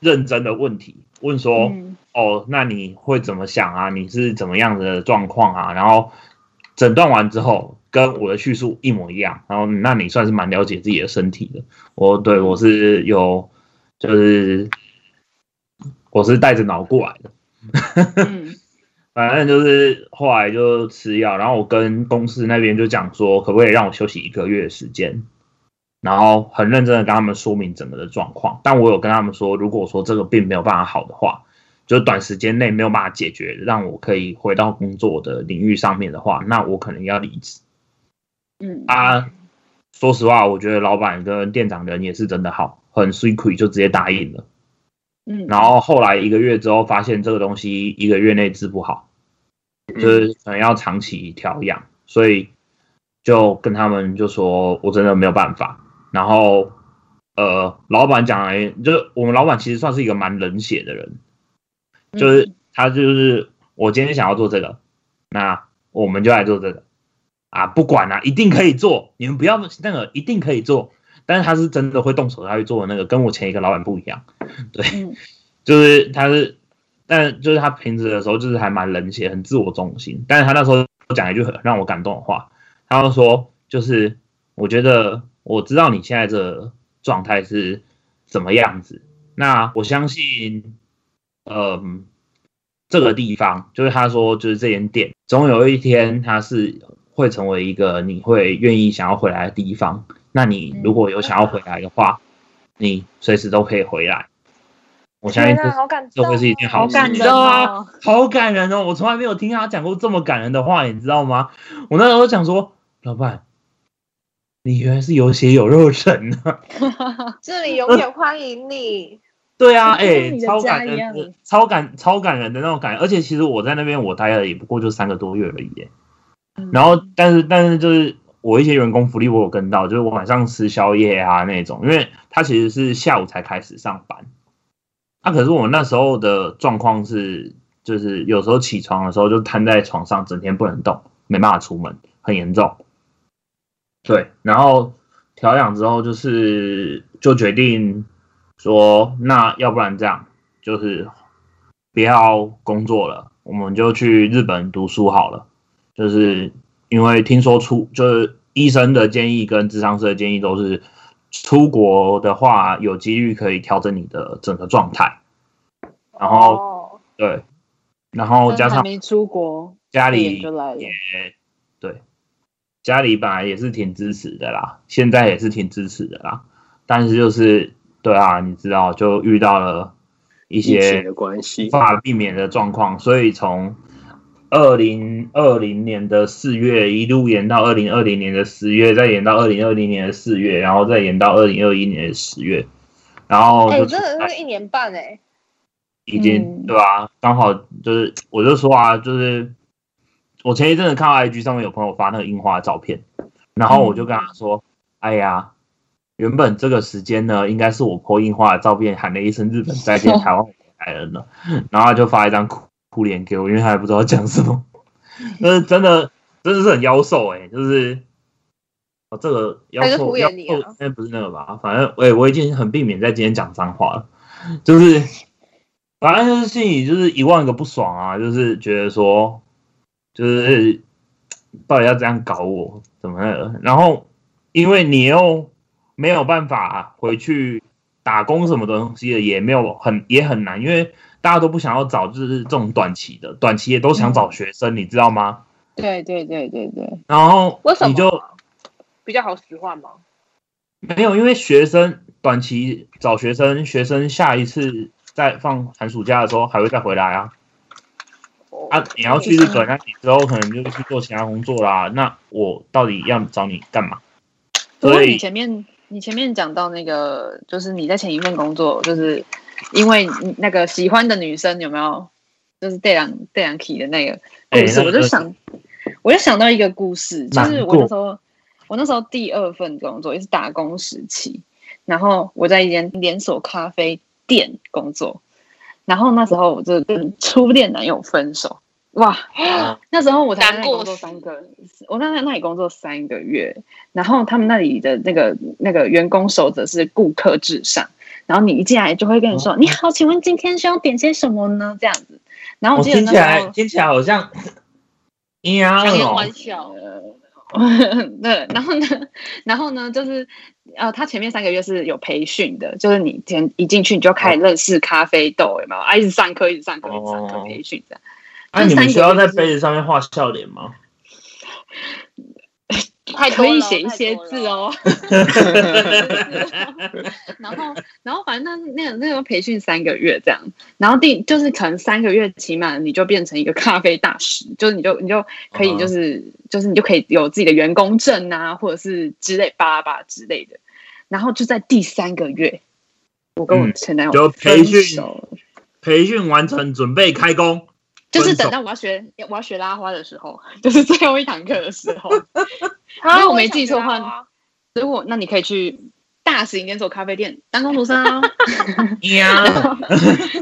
认真的问题，问说哦那你会怎么想啊？你是怎么样的状况啊？然后。诊断完之后，跟我的叙述一模一样。然后，那你算是蛮了解自己的身体的。我对我是有，就是我是带着脑过来的。反正就是后来就吃药，然后我跟公司那边就讲说，可不可以让我休息一个月的时间？然后很认真的跟他们说明整个的状况。但我有跟他们说，如果说这个病没有办法好的话。就短时间内没有办法解决，让我可以回到工作的领域上面的话，那我可能要离职。嗯，啊，说实话，我觉得老板跟店长人也是真的好，很 sweet，就直接答应了。嗯，然后后来一个月之后，发现这个东西一个月内治不好，就是可能要长期调养，所以就跟他们就说我真的没有办法。然后，呃，老板讲来，就是我们老板其实算是一个蛮冷血的人。就是他，就是我今天想要做这个，那我们就来做这个。啊，不管啊，一定可以做，你们不要那个一定可以做，但是他是真的会动手他去做的那个，跟我前一个老板不一样，对，就是他是，但就是他平时的时候就是还蛮冷血，很自我中心，但是他那时候讲一句很让我感动的话，他就说，就是我觉得我知道你现在这状态是怎么样子，那我相信。嗯，这个地方就是他说，就是这间店，总有一天它是会成为一个你会愿意想要回来的地方。那你如果有想要回来的话，你随时都可以回来。我相信这这会是一件好事，你知道吗？好感人哦！我从来没有听他讲过这么感人的话，你知道吗？我那时候想说，老板，你原来是有血有肉人啊！这里永远欢迎你。对啊，哎，超感人，超感超感人的那种感觉。而且其实我在那边我待了也不过就三个多月而已。然后，但是但是就是我一些员工福利我有跟到，就是我晚上吃宵夜啊那种，因为他其实是下午才开始上班。那可是我那时候的状况是，就是有时候起床的时候就瘫在床上，整天不能动，没办法出门，很严重。对，然后调养之后就是就决定说，那要不然这样，就是不要工作了，我们就去日本读书好了。就是因为听说出就是医生的建议跟智商师的建议都是。出国的话，有几率可以调整你的整个状态。然后，对，然后加上没出国，家里也对，家里本来也是挺支持的啦，现在也是挺支持的啦。但是就是对啊，你知道，就遇到了一些关系无法避免的状况，所以从。二零二零年的四月一路延到二零二零年的十月，再延到二零二零年的四月，然后再延到二零二一年的十月，然后哎，真的是一年半哎，已经对吧？刚好就是我就说啊，就是我前一阵子看到 IG 上面有朋友发那个樱花照片，然后我就跟他说：“哎呀，原本这个时间呢，应该是我破印花的照片，喊了一声日本再见，台湾来人了，然后他就发一张哭哭脸给我，因为他也不知道讲什么。但是真的，真的是很妖兽哎，就是哦，这个妖兽妖兽，那不是那个吧？反正哎，我已经很避免在今天讲脏话了。就是反正就是心里就是一万个不爽啊，就是觉得说，就是到底要这样搞我怎么的？然后因为你又没有办法回去打工什么东西的，也没有很也很难，因为。大家都不想要找，就是这种短期的，短期也都想找学生，你知道吗？对对对对对。然后你就比较好使唤吗？没有，因为学生短期找学生，学生下一次在放寒暑假的时候还会再回来啊。啊，你要去日本，那你之后可能就去做其他工作啦。那我到底要找你干嘛？所以你前面你前面讲到那个，就是你在前一份工作，就是。因为那个喜欢的女生有没有，就是戴阳戴阳 key 的那个故事，我就想，我就想到一个故事，就是我那时候，我那时候第二份工作也是打工时期，然后我在一间连锁咖啡店工作，然后那时候我就跟初恋男友分手，哇，那时候我才工作三个，我在那里工作三个月，然后他们那里的那个那个员工守则是顾客至上。然后你一进来就会跟你说：“你好，请问今天需要点些什么呢？”这样子。然后我听起来听起来好像一样哦。玩笑。对，然后呢，然后呢，就是呃，他前面三个月是有培训的，就是你前一进去你就开始认识咖啡豆，有没有？啊，一直上课，一直上课，一直上课培训这样。那你们需要在杯子上面画笑脸吗？可以写一些字哦，然后，然后反正那那个那个培训三个月这样，然后第就是可能三个月起码你就变成一个咖啡大师，就是你就你就可以就是就是你就可以有自己的员工证啊，或者是之类巴拉巴之类的，然后就在第三个月，我跟我前男友就培训培训完成，准备开工。就是等到我要学我要学拉花的时候，就是最后一堂课的时候。如果我没记错的话，如果那你可以去大型连锁咖啡店当工读生啊。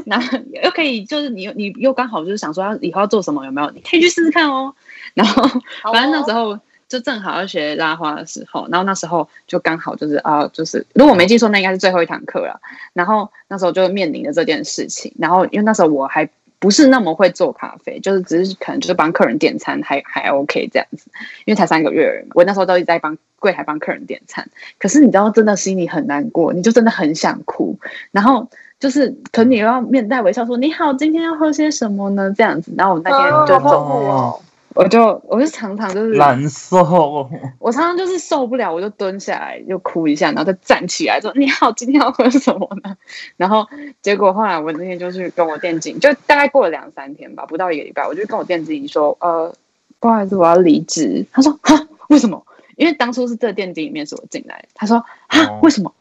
然后又可以就是你你又刚好就是想说要以后要做什么有没有？你可以去试试看哦。然后反正那时候就正好要学拉花的时候，然后那时候就刚好就是啊就是如果我没记错，那应该是最后一堂课了。然后那时候就面临着这件事情，然后因为那时候我还。不是那么会做咖啡，就是只是可能就是帮客人点餐，还还 OK 这样子，因为才三个月，我那时候都一直在帮柜台帮客人点餐。可是你知道，真的心里很难过，你就真的很想哭，然后就是可你又要面带微笑说：“你好，今天要喝些什么呢？”这样子，然后我那天就走。我就我就常常就是难受，我常常就是受不了，我就蹲下来就哭一下，然后再站起来说：“你好，今天要喝什么呢？”然后结果后来我那天就是跟我店经就大概过了两三天吧，不到一个礼拜，我就跟我店经理说：“呃，不好意思，我要离职。”他说：“哈，为什么？因为当初是这店经里面是我进来。”他说：“哈，为什么？”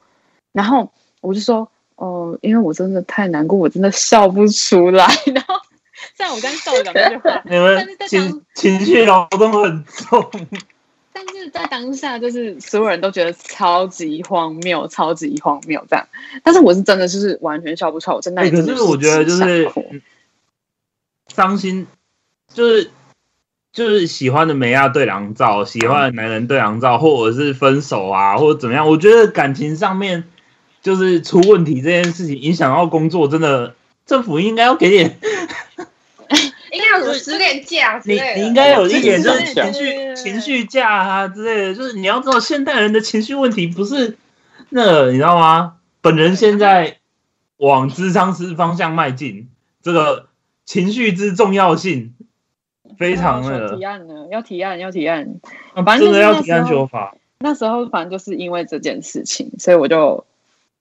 然后我就说：“哦，因为我真的太难过，我真的笑不出来。”然后。虽然我刚笑了两句话，你们情情绪劳动很重，但是是在当下，就是所有人都觉得超级荒谬，超级荒谬这样。但是我是真的就是完全笑不出来，我真的。可是我觉得就是伤心，就是就是喜欢的美亚对狼照，喜欢的男人对狼照，或者是分手啊，或者怎么样。我觉得感情上面就是出问题这件事情影响到工作，真的政府应该要给点。应该有十点假你你应该有一点就是情绪情绪假啊之类的，就是你要知道现代人的情绪问题不是那个你知道吗？本人现在往智商师方向迈进，这个情绪之重要性非常的提案呢，要提案要提案，反正真的要提案修法。那时候反正就是因为这件事情，所以我就。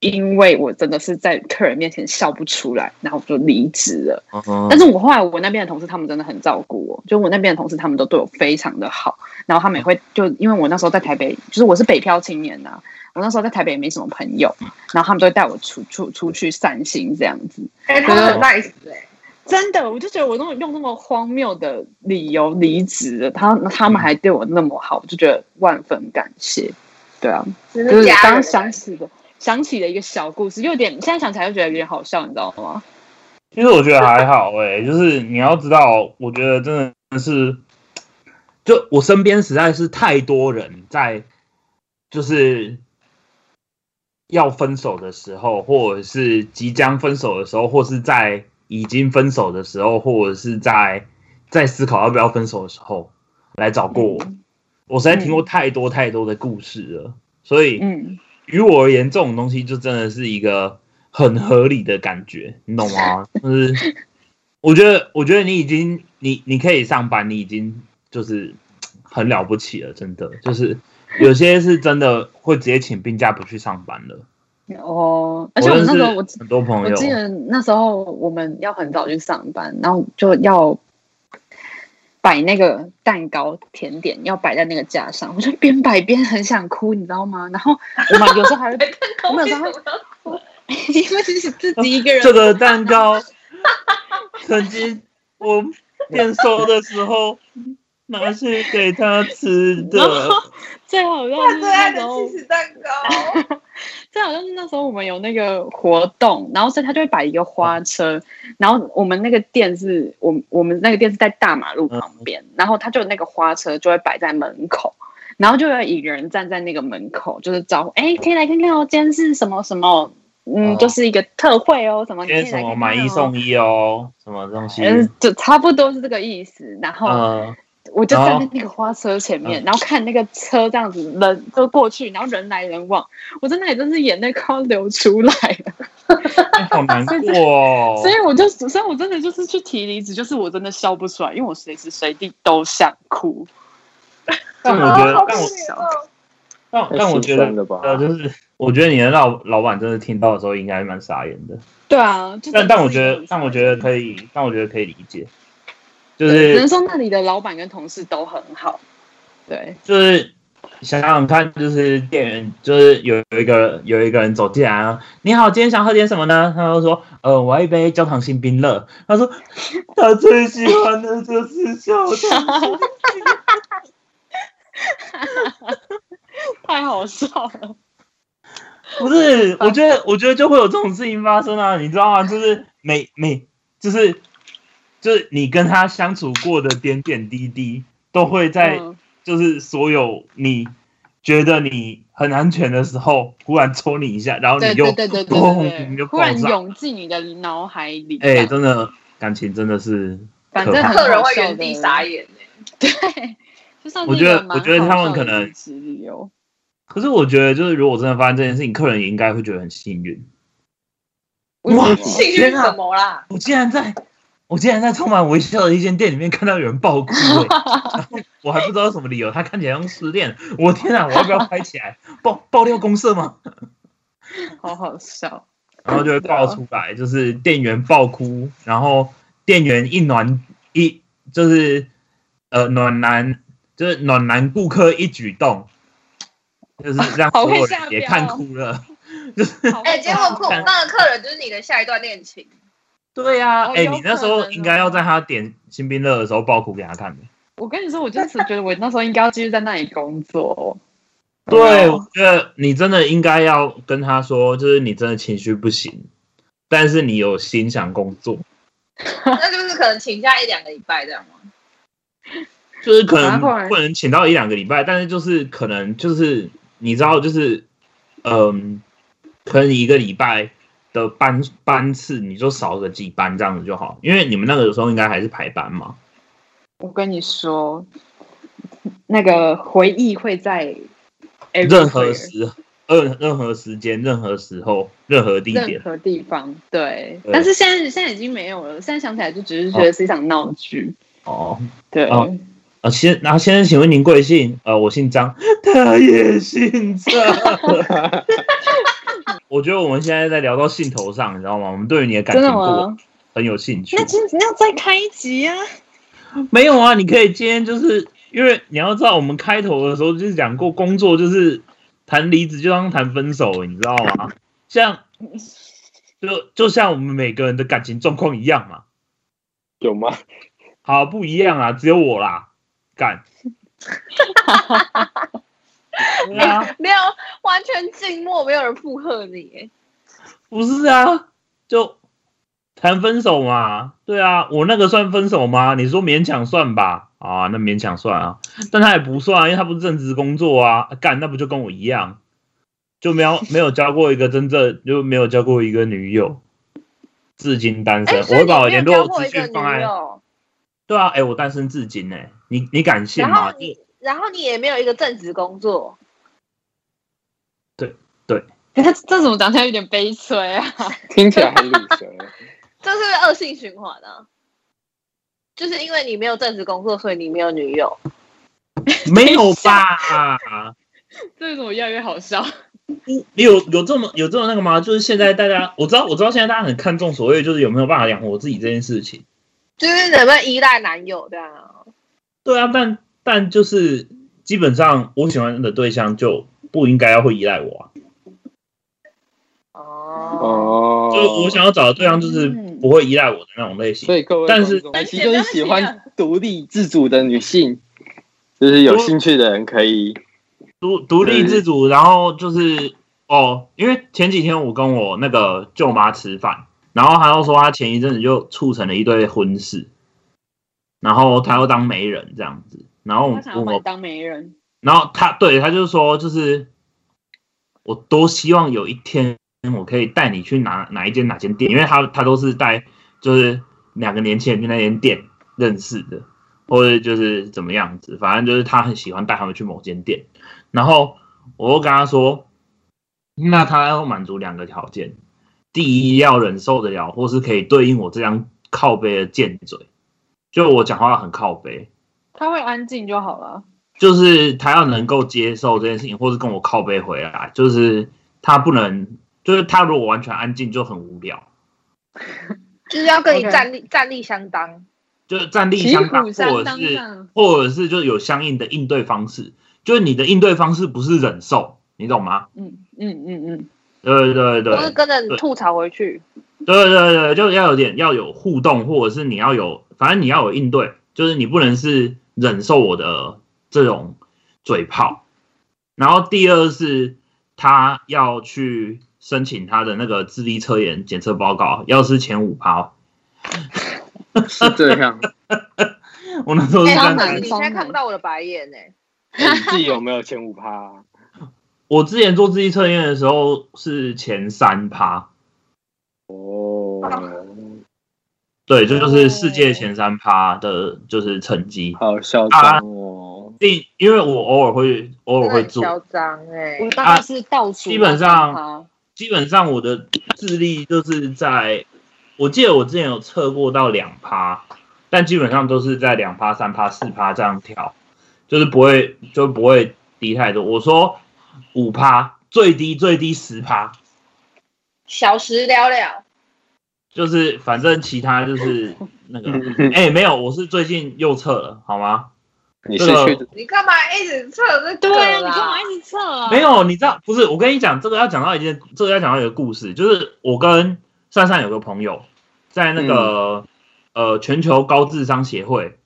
因为我真的是在客人面前笑不出来，然后我就离职了。但是我后来我那边的同事他们真的很照顾我，就我那边的同事他们都对我非常的好，然后他们也会就因为我那时候在台北，就是我是北漂青年呐，我那时候在台北也没什么朋友，然后他们都会带我出出出去散心这样子。哎，他很 nice 哎，真的，我就觉得我那么用那么荒谬的理由离职了，他他们还对我那么好，我就觉得万分感谢。对啊，就是刚想起的。想起了一个小故事，有点现在想起来就觉得有点好笑，你知道吗？其实我觉得还好哎，就是你要知道，我觉得真的是，就我身边实在是太多人在，就是要分手的时候，或者是即将分手的时候，或是在已经分手的时候，或者是在在思考要不要分手的时候来找过我。我实在听过太多太多的故事了，所以嗯。于我而言，这种东西就真的是一个很合理的感觉，你懂吗？就是 我觉得，我觉得你已经，你你可以上班，你已经就是很了不起了，真的。就是有些是真的会直接请病假不去上班了。哦，而且我那时候我很多朋友，我记得那时候我们要很早去上班，然后就要。摆那个蛋糕甜点要摆在那个架上，我就边摆边很想哭，你知道吗？然后 我们有时候还会，我们有时候 因为是自己一个人。这个蛋糕曾经我验收的时候拿去给他吃的，最好让他最爱的起司蛋糕。这好像是那时候我们有那个活动，然后所以他就会摆一个花车，然后我们那个店是我我们那个店是在大马路旁边，然后他就那个花车就会摆在门口，然后就有一个人站在那个门口，就是招呼，哎，可以来看看哦，今天是什么什么，嗯，就是一个特惠哦，什么，今天什么买一送一哦，什么东西，嗯就差不多是这个意思，然后。我就站在那个花车前面，然后看那个车这样子人都过去，然后人来人往，我在那里真是眼泪快要流出来了，好难过。所以我就，所以我真的就是去提离职，就是我真的笑不出来，因为我随时随地都想哭。但我觉得，但我但但我觉得，呃，就是我觉得你的老老板真的听到的时候，应该蛮傻眼的。对啊，但但我觉得，但我觉得可以，但我觉得可以理解。就是只能说那里的老板跟同事都很好，对，就是想想看，就是店员，就是有有一个有一个人走进来啊，你好，今天想喝点什么呢？他就说，呃，我要一杯焦糖星冰乐。他说他最喜欢的就是焦糖，太好笑了。不是，我觉得我觉得就会有这种事情发生啊，你知道吗？就是每每就是。就是你跟他相处过的点点滴滴，都会在就是所有你觉得你很安全的时候，忽然戳你一下，然后你就嘣，你就突然涌进你的脑海里。哎，真的感情真的是，反正客人会原地傻眼对，我觉得我觉得他们可能，可是我觉得就是如果真的发生这件事情，客人也应该会觉得很幸运。哇，幸运什么啦？我竟然在。我竟然在充满微笑的一间店里面看到有人爆哭，我还不知道什么理由，他看起来像失恋。我天啊，我要不要拍起来爆爆料公社吗？好好笑。然后就会爆出来，就是店员爆哭，然后店员一暖一就是呃暖男，就是暖男顾客一举动，就是 让所有人也看哭了。就是哎，结果哭那个客人就是你的下一段恋情。对呀，哎，你那时候应该要在他点新兵乐的时候爆哭给他看的。我跟你说，我就是觉得我那时候应该要继续在那里工作。对，我觉得你真的应该要跟他说，就是你真的情绪不行，但是你有心想工作。那就是可能请假一两个礼拜这样吗？就是可能不能请到一两个礼拜，但是就是可能就是你知道，就是嗯，可能一个礼拜的班班次你就少个几班这样子就好，因为你们那个时候应该还是排班嘛。我跟你说，那个回忆会在任何时、任任何时间、任何时候、任何地点、任何地方。对，但是现在现在已经没有了。现在想起来就只是觉得是一场闹剧。哦，对。啊，先，然后先生，请问您贵姓？呃，我姓张，他也姓张。我觉得我们现在在聊到兴头上，你知道吗？我们对于你的感情过很有兴趣。那今天要再开一集啊？没有啊，你可以今天就是因为你要知道，我们开头的时候就是讲过，工作就是谈离职就当谈分手，你知道吗？像就就像我们每个人的感情状况一样嘛？有吗？好，不一样啊，只有我啦。干，没有没有完全静默，没有人附和你。不是啊，就谈分手嘛。对啊，我那个算分手吗？你说勉强算吧。啊，那勉强算啊，但他也不算，因为他不是正职工作啊。干，那不就跟我一样，就没有 没有交过一个真正，就没有交过一个女友，至今单身。我会把我联络资讯放在。对啊，哎，我单身至今呢。你你敢信吗？然后你，然后你也没有一个正职工作。对 对，这这怎么讲起来有点悲催啊？听起来很绿色。这是恶性循环啊！就是因为你没有正职工作，所以你没有女友。没有吧？这怎么越来越好笑？你有有这么有这么那个吗？就是现在大家，我知道我知道现在大家很看重所谓就是有没有办法养活自己这件事情。就是能不能依赖男友这样啊？对啊，但但就是基本上我喜欢的对象就不应该要会依赖我啊。哦，就我想要找的对象就是不会依赖我的那种类型。所以各位，但是其实就是喜欢独立自主的女性，就是有兴趣的人可以独独立自主。然后就是哦，因为前几天我跟我那个舅妈吃饭。然后她又说，她前一阵子就促成了一对婚事，然后她又当媒人这样子，然后我当媒人，然后他对他就是说，就是我多希望有一天我可以带你去哪哪一间哪间店，因为他他都是带就是两个年轻人去那间店认识的，或者就是怎么样子，反正就是他很喜欢带他们去某间店，然后我又跟他说，那他要满足两个条件。第一要忍受得了，或是可以对应我这样靠背的贱嘴，就我讲话很靠背，他会安静就好了。就是他要能够接受这件事情，或是跟我靠背回来，就是他不能，就是他如果完全安静就很无聊，就是要跟你站立站立相当，就是站立相当，或者是或者是就是有相应的应对方式，就是你的应对方式不是忍受，你懂吗？嗯嗯嗯嗯。对对对，不是跟着你吐槽回去。对对对，就要有点要有互动，或者是你要有，反正你要有应对，就是你不能是忍受我的这种嘴炮。然后第二是他要去申请他的那个智力测验检测报告，要是前五趴。是这样。我那时候是这样。你现在看不到我的白眼呢？你自己有没有前五趴？我之前做智力测验的时候是前三趴，哦，对，这就是世界前三趴的，就是成绩。好嚣张哦！第，因为我偶尔会偶尔会做，嚣张哎！我大概是倒数，基本上基本上我的智力就是在，我记得我之前有测过到两趴，但基本上都是在两趴、三趴、四趴这样跳，就是不会就不会低太多。我说。五趴，最低最低十趴，小时了了，就是反正其他就是那个，哎，没有，我是最近又测了，好吗？你是去？你干嘛一直测这个？对啊，你干嘛一直测啊？没有，你知道不是？我跟你讲，这个要讲到一件，这个要讲到一个故事，就是我跟珊珊有个朋友，在那个呃全球高智商协会，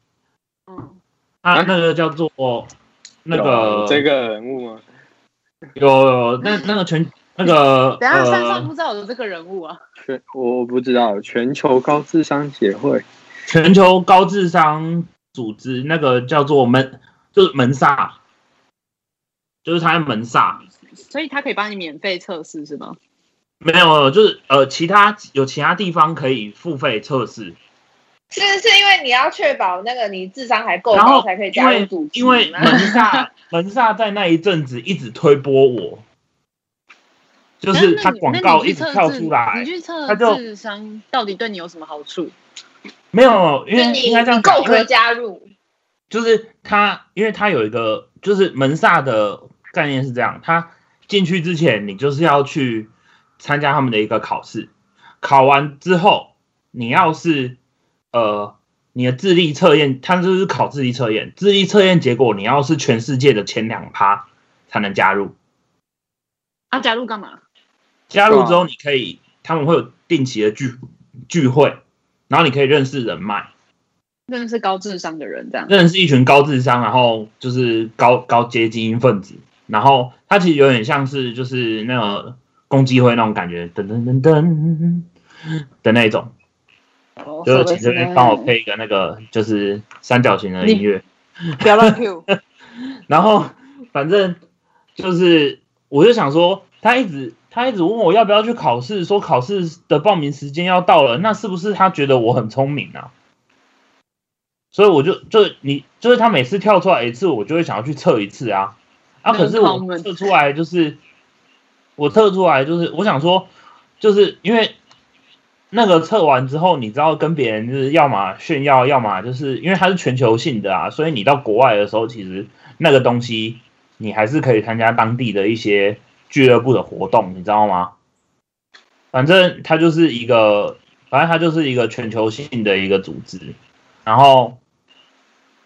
嗯，啊，那个叫做那个这个人物吗？有有，那那个全那个，等下山上不知道有这个人物啊？全我不知道，全球高智商协会，全球高智商组织，那个叫做门，就是门萨，就是他门萨，所以他可以帮你免费测试是吗？没有，就是呃，其他有其他地方可以付费测试。是是因为你要确保那个你智商还够高才可以加入组织。因为 门萨门萨在那一阵子一直推波我，就是他广告一直跳出来，你去测智商到底对你有什么好处？没有，因为应该这样够格加入。就是他，因为他有一个就是门萨的概念是这样，他进去之前你就是要去参加他们的一个考试，考完之后你要是。呃，你的智力测验，它就是考智力测验。智力测验结果，你要是全世界的前两趴才能加入。啊，加入干嘛？加入之后，你可以他们会有定期的聚聚会，然后你可以认识人脉，认识高智商的人，这样认识一群高智商，然后就是高高阶精英分子。然后他其实有点像是就是那个共济会那种感觉，噔噔噔噔的那种。就是请这边帮我配一个那个，就是三角形的音乐，不要乱 Q。然后反正就是，我就想说，他一直他一直问我要不要去考试，说考试的报名时间要到了，那是不是他觉得我很聪明啊？所以我就就你就是他每次跳出来一次，我就会想要去测一次啊啊！可是我测出来就是我测出来就是我想说，就是因为。那个测完之后，你知道跟别人就是要么炫耀，要么就是因为它是全球性的啊，所以你到国外的时候，其实那个东西你还是可以参加当地的一些俱乐部的活动，你知道吗？反正它就是一个，反正它就是一个全球性的一个组织。然后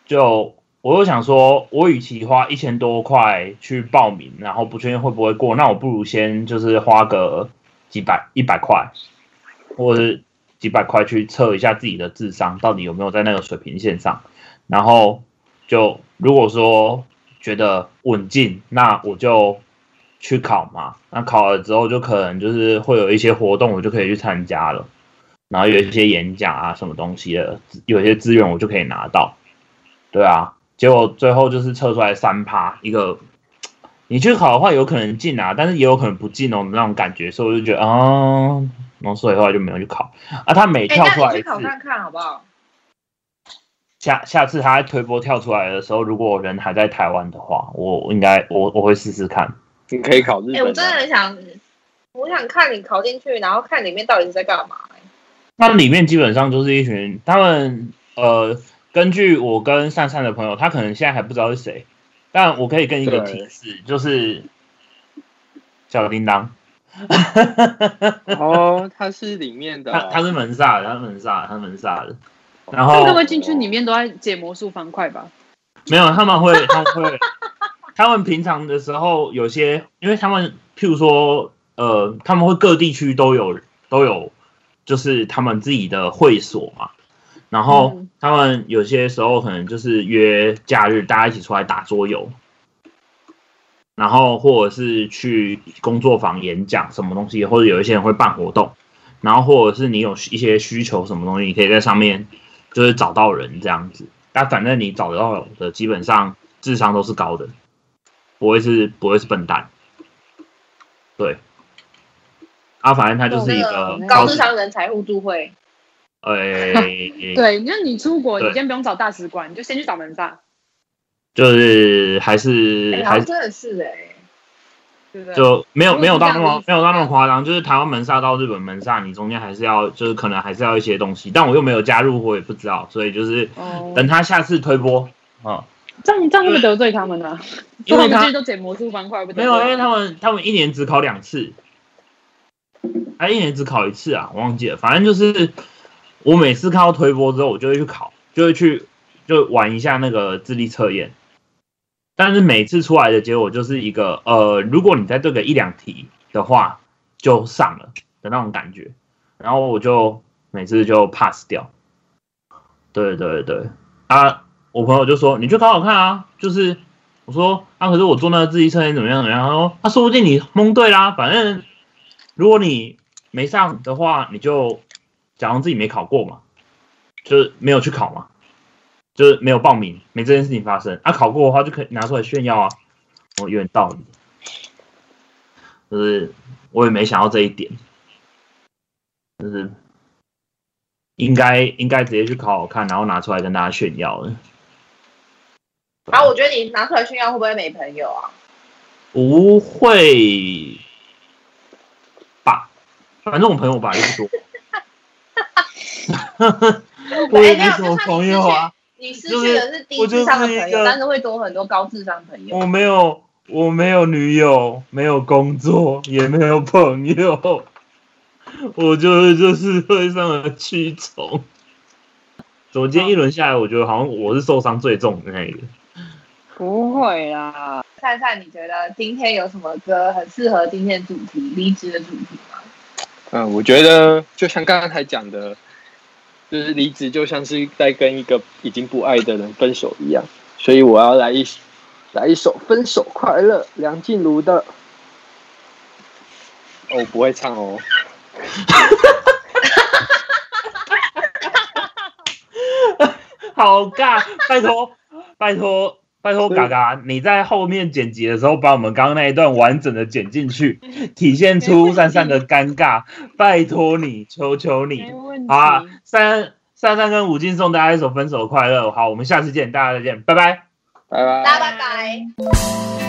就我又想说，我与其花一千多块去报名，然后不确定会不会过，那我不如先就是花个几百一百块。或者几百块去测一下自己的智商到底有没有在那个水平线上，然后就如果说觉得稳进，那我就去考嘛。那考了之后就可能就是会有一些活动，我就可以去参加了。然后有一些演讲啊什么东西的，有些资源我就可以拿到。对啊，结果最后就是测出来三趴一个，你去考的话有可能进啊，但是也有可能不进哦那种感觉，所以我就觉得啊。然后所以后来就没有去考啊。他每跳出来一次，考看看好不好？下下次他推波跳出来的时候，如果人还在台湾的话，我应该我我会试试看。你可以考日本。哎，我真的很想，我想看你考进去，然后看里面到底是在干嘛。那里面基本上就是一群他们呃，根据我跟善善的朋友，他可能现在还不知道是谁，但我可以跟一个提示，就是小叮当。哦，他是里面的，他他是门萨的，他是门萨，他是门萨的。然后他们进去里面都在解魔术方块吧？没有，他们会，他们会，他们平常的时候有些，因为他们譬如说，呃，他们会各地区都有都有，就是他们自己的会所嘛。然后他们有些时候可能就是约假日，大家一起出来打桌游。然后或者是去工作坊演讲什么东西，或者有一些人会办活动，然后或者是你有一些需求什么东西，你可以在上面就是找到人这样子。但反正你找得到的，基本上智商都是高的，不会是不会是笨蛋。对，啊，反正他就是一个高智商人才互助会。哎，对，那你出国，你先不用找大使馆，你就先去找门萨。就是还是还真的是哎，就没有没有到那么没有到那么夸张。就是台湾门萨到日本门萨，你中间还是要就是可能还是要一些东西，但我又没有加入，我也不知道，所以就是等他下次推播啊。这样这样会得罪他们 呢？因为他们都捡魔术方块，没有，因为他们他们一年只考两次，还一年只考一次啊，我忘记了。反正就是我每次看到推波之后，我就会去考，就会去就玩一下那个智力测验。但是每次出来的结果就是一个呃，如果你再对个一两题的话，就上了的那种感觉，然后我就每次就 pass 掉。对对对，啊，我朋友就说你去考考看啊，就是我说啊，可是我做那个自己测验怎么样怎么样？他说他说不定你蒙对啦，反正如果你没上的话，你就假装自己没考过嘛，就是没有去考嘛，就是没有报名，没这件事情发生。啊，考过的话就可以拿出来炫耀啊，哦，有点道理。就是我也没想到这一点，就是应该应该直接去考考看，然后拿出来跟大家炫耀的。啊，我觉得你拿出来炫耀会不会没朋友啊？不会吧，反正我朋友吧也不多。我也没什么朋友啊。你失去的是低智商的朋友，但是会多很多高智商朋友。我没有。我没有女友，没有工作，也没有朋友，我就是就是会上的蛆虫。么今天一轮下来，我觉得好像我是受伤最重的那一个。不会啦，灿灿，你觉得今天有什么歌很适合今天主题离职的主题吗？嗯，我觉得就像刚刚才讲的，就是离职就像是在跟一个已经不爱的人分手一样，所以我要来一。来一首《分手快乐》，梁静茹的。我不会唱哦。好尬！拜托，拜托，拜托，嘎嘎，你在后面剪辑的时候，把我们刚刚那一段完整的剪进去，体现出珊珊的尴尬。拜托你，求求你。好，珊珊珊跟吴静送大家一首《分手快乐》。好，我们下次见，大家再见，拜拜。拜拜，大家拜拜。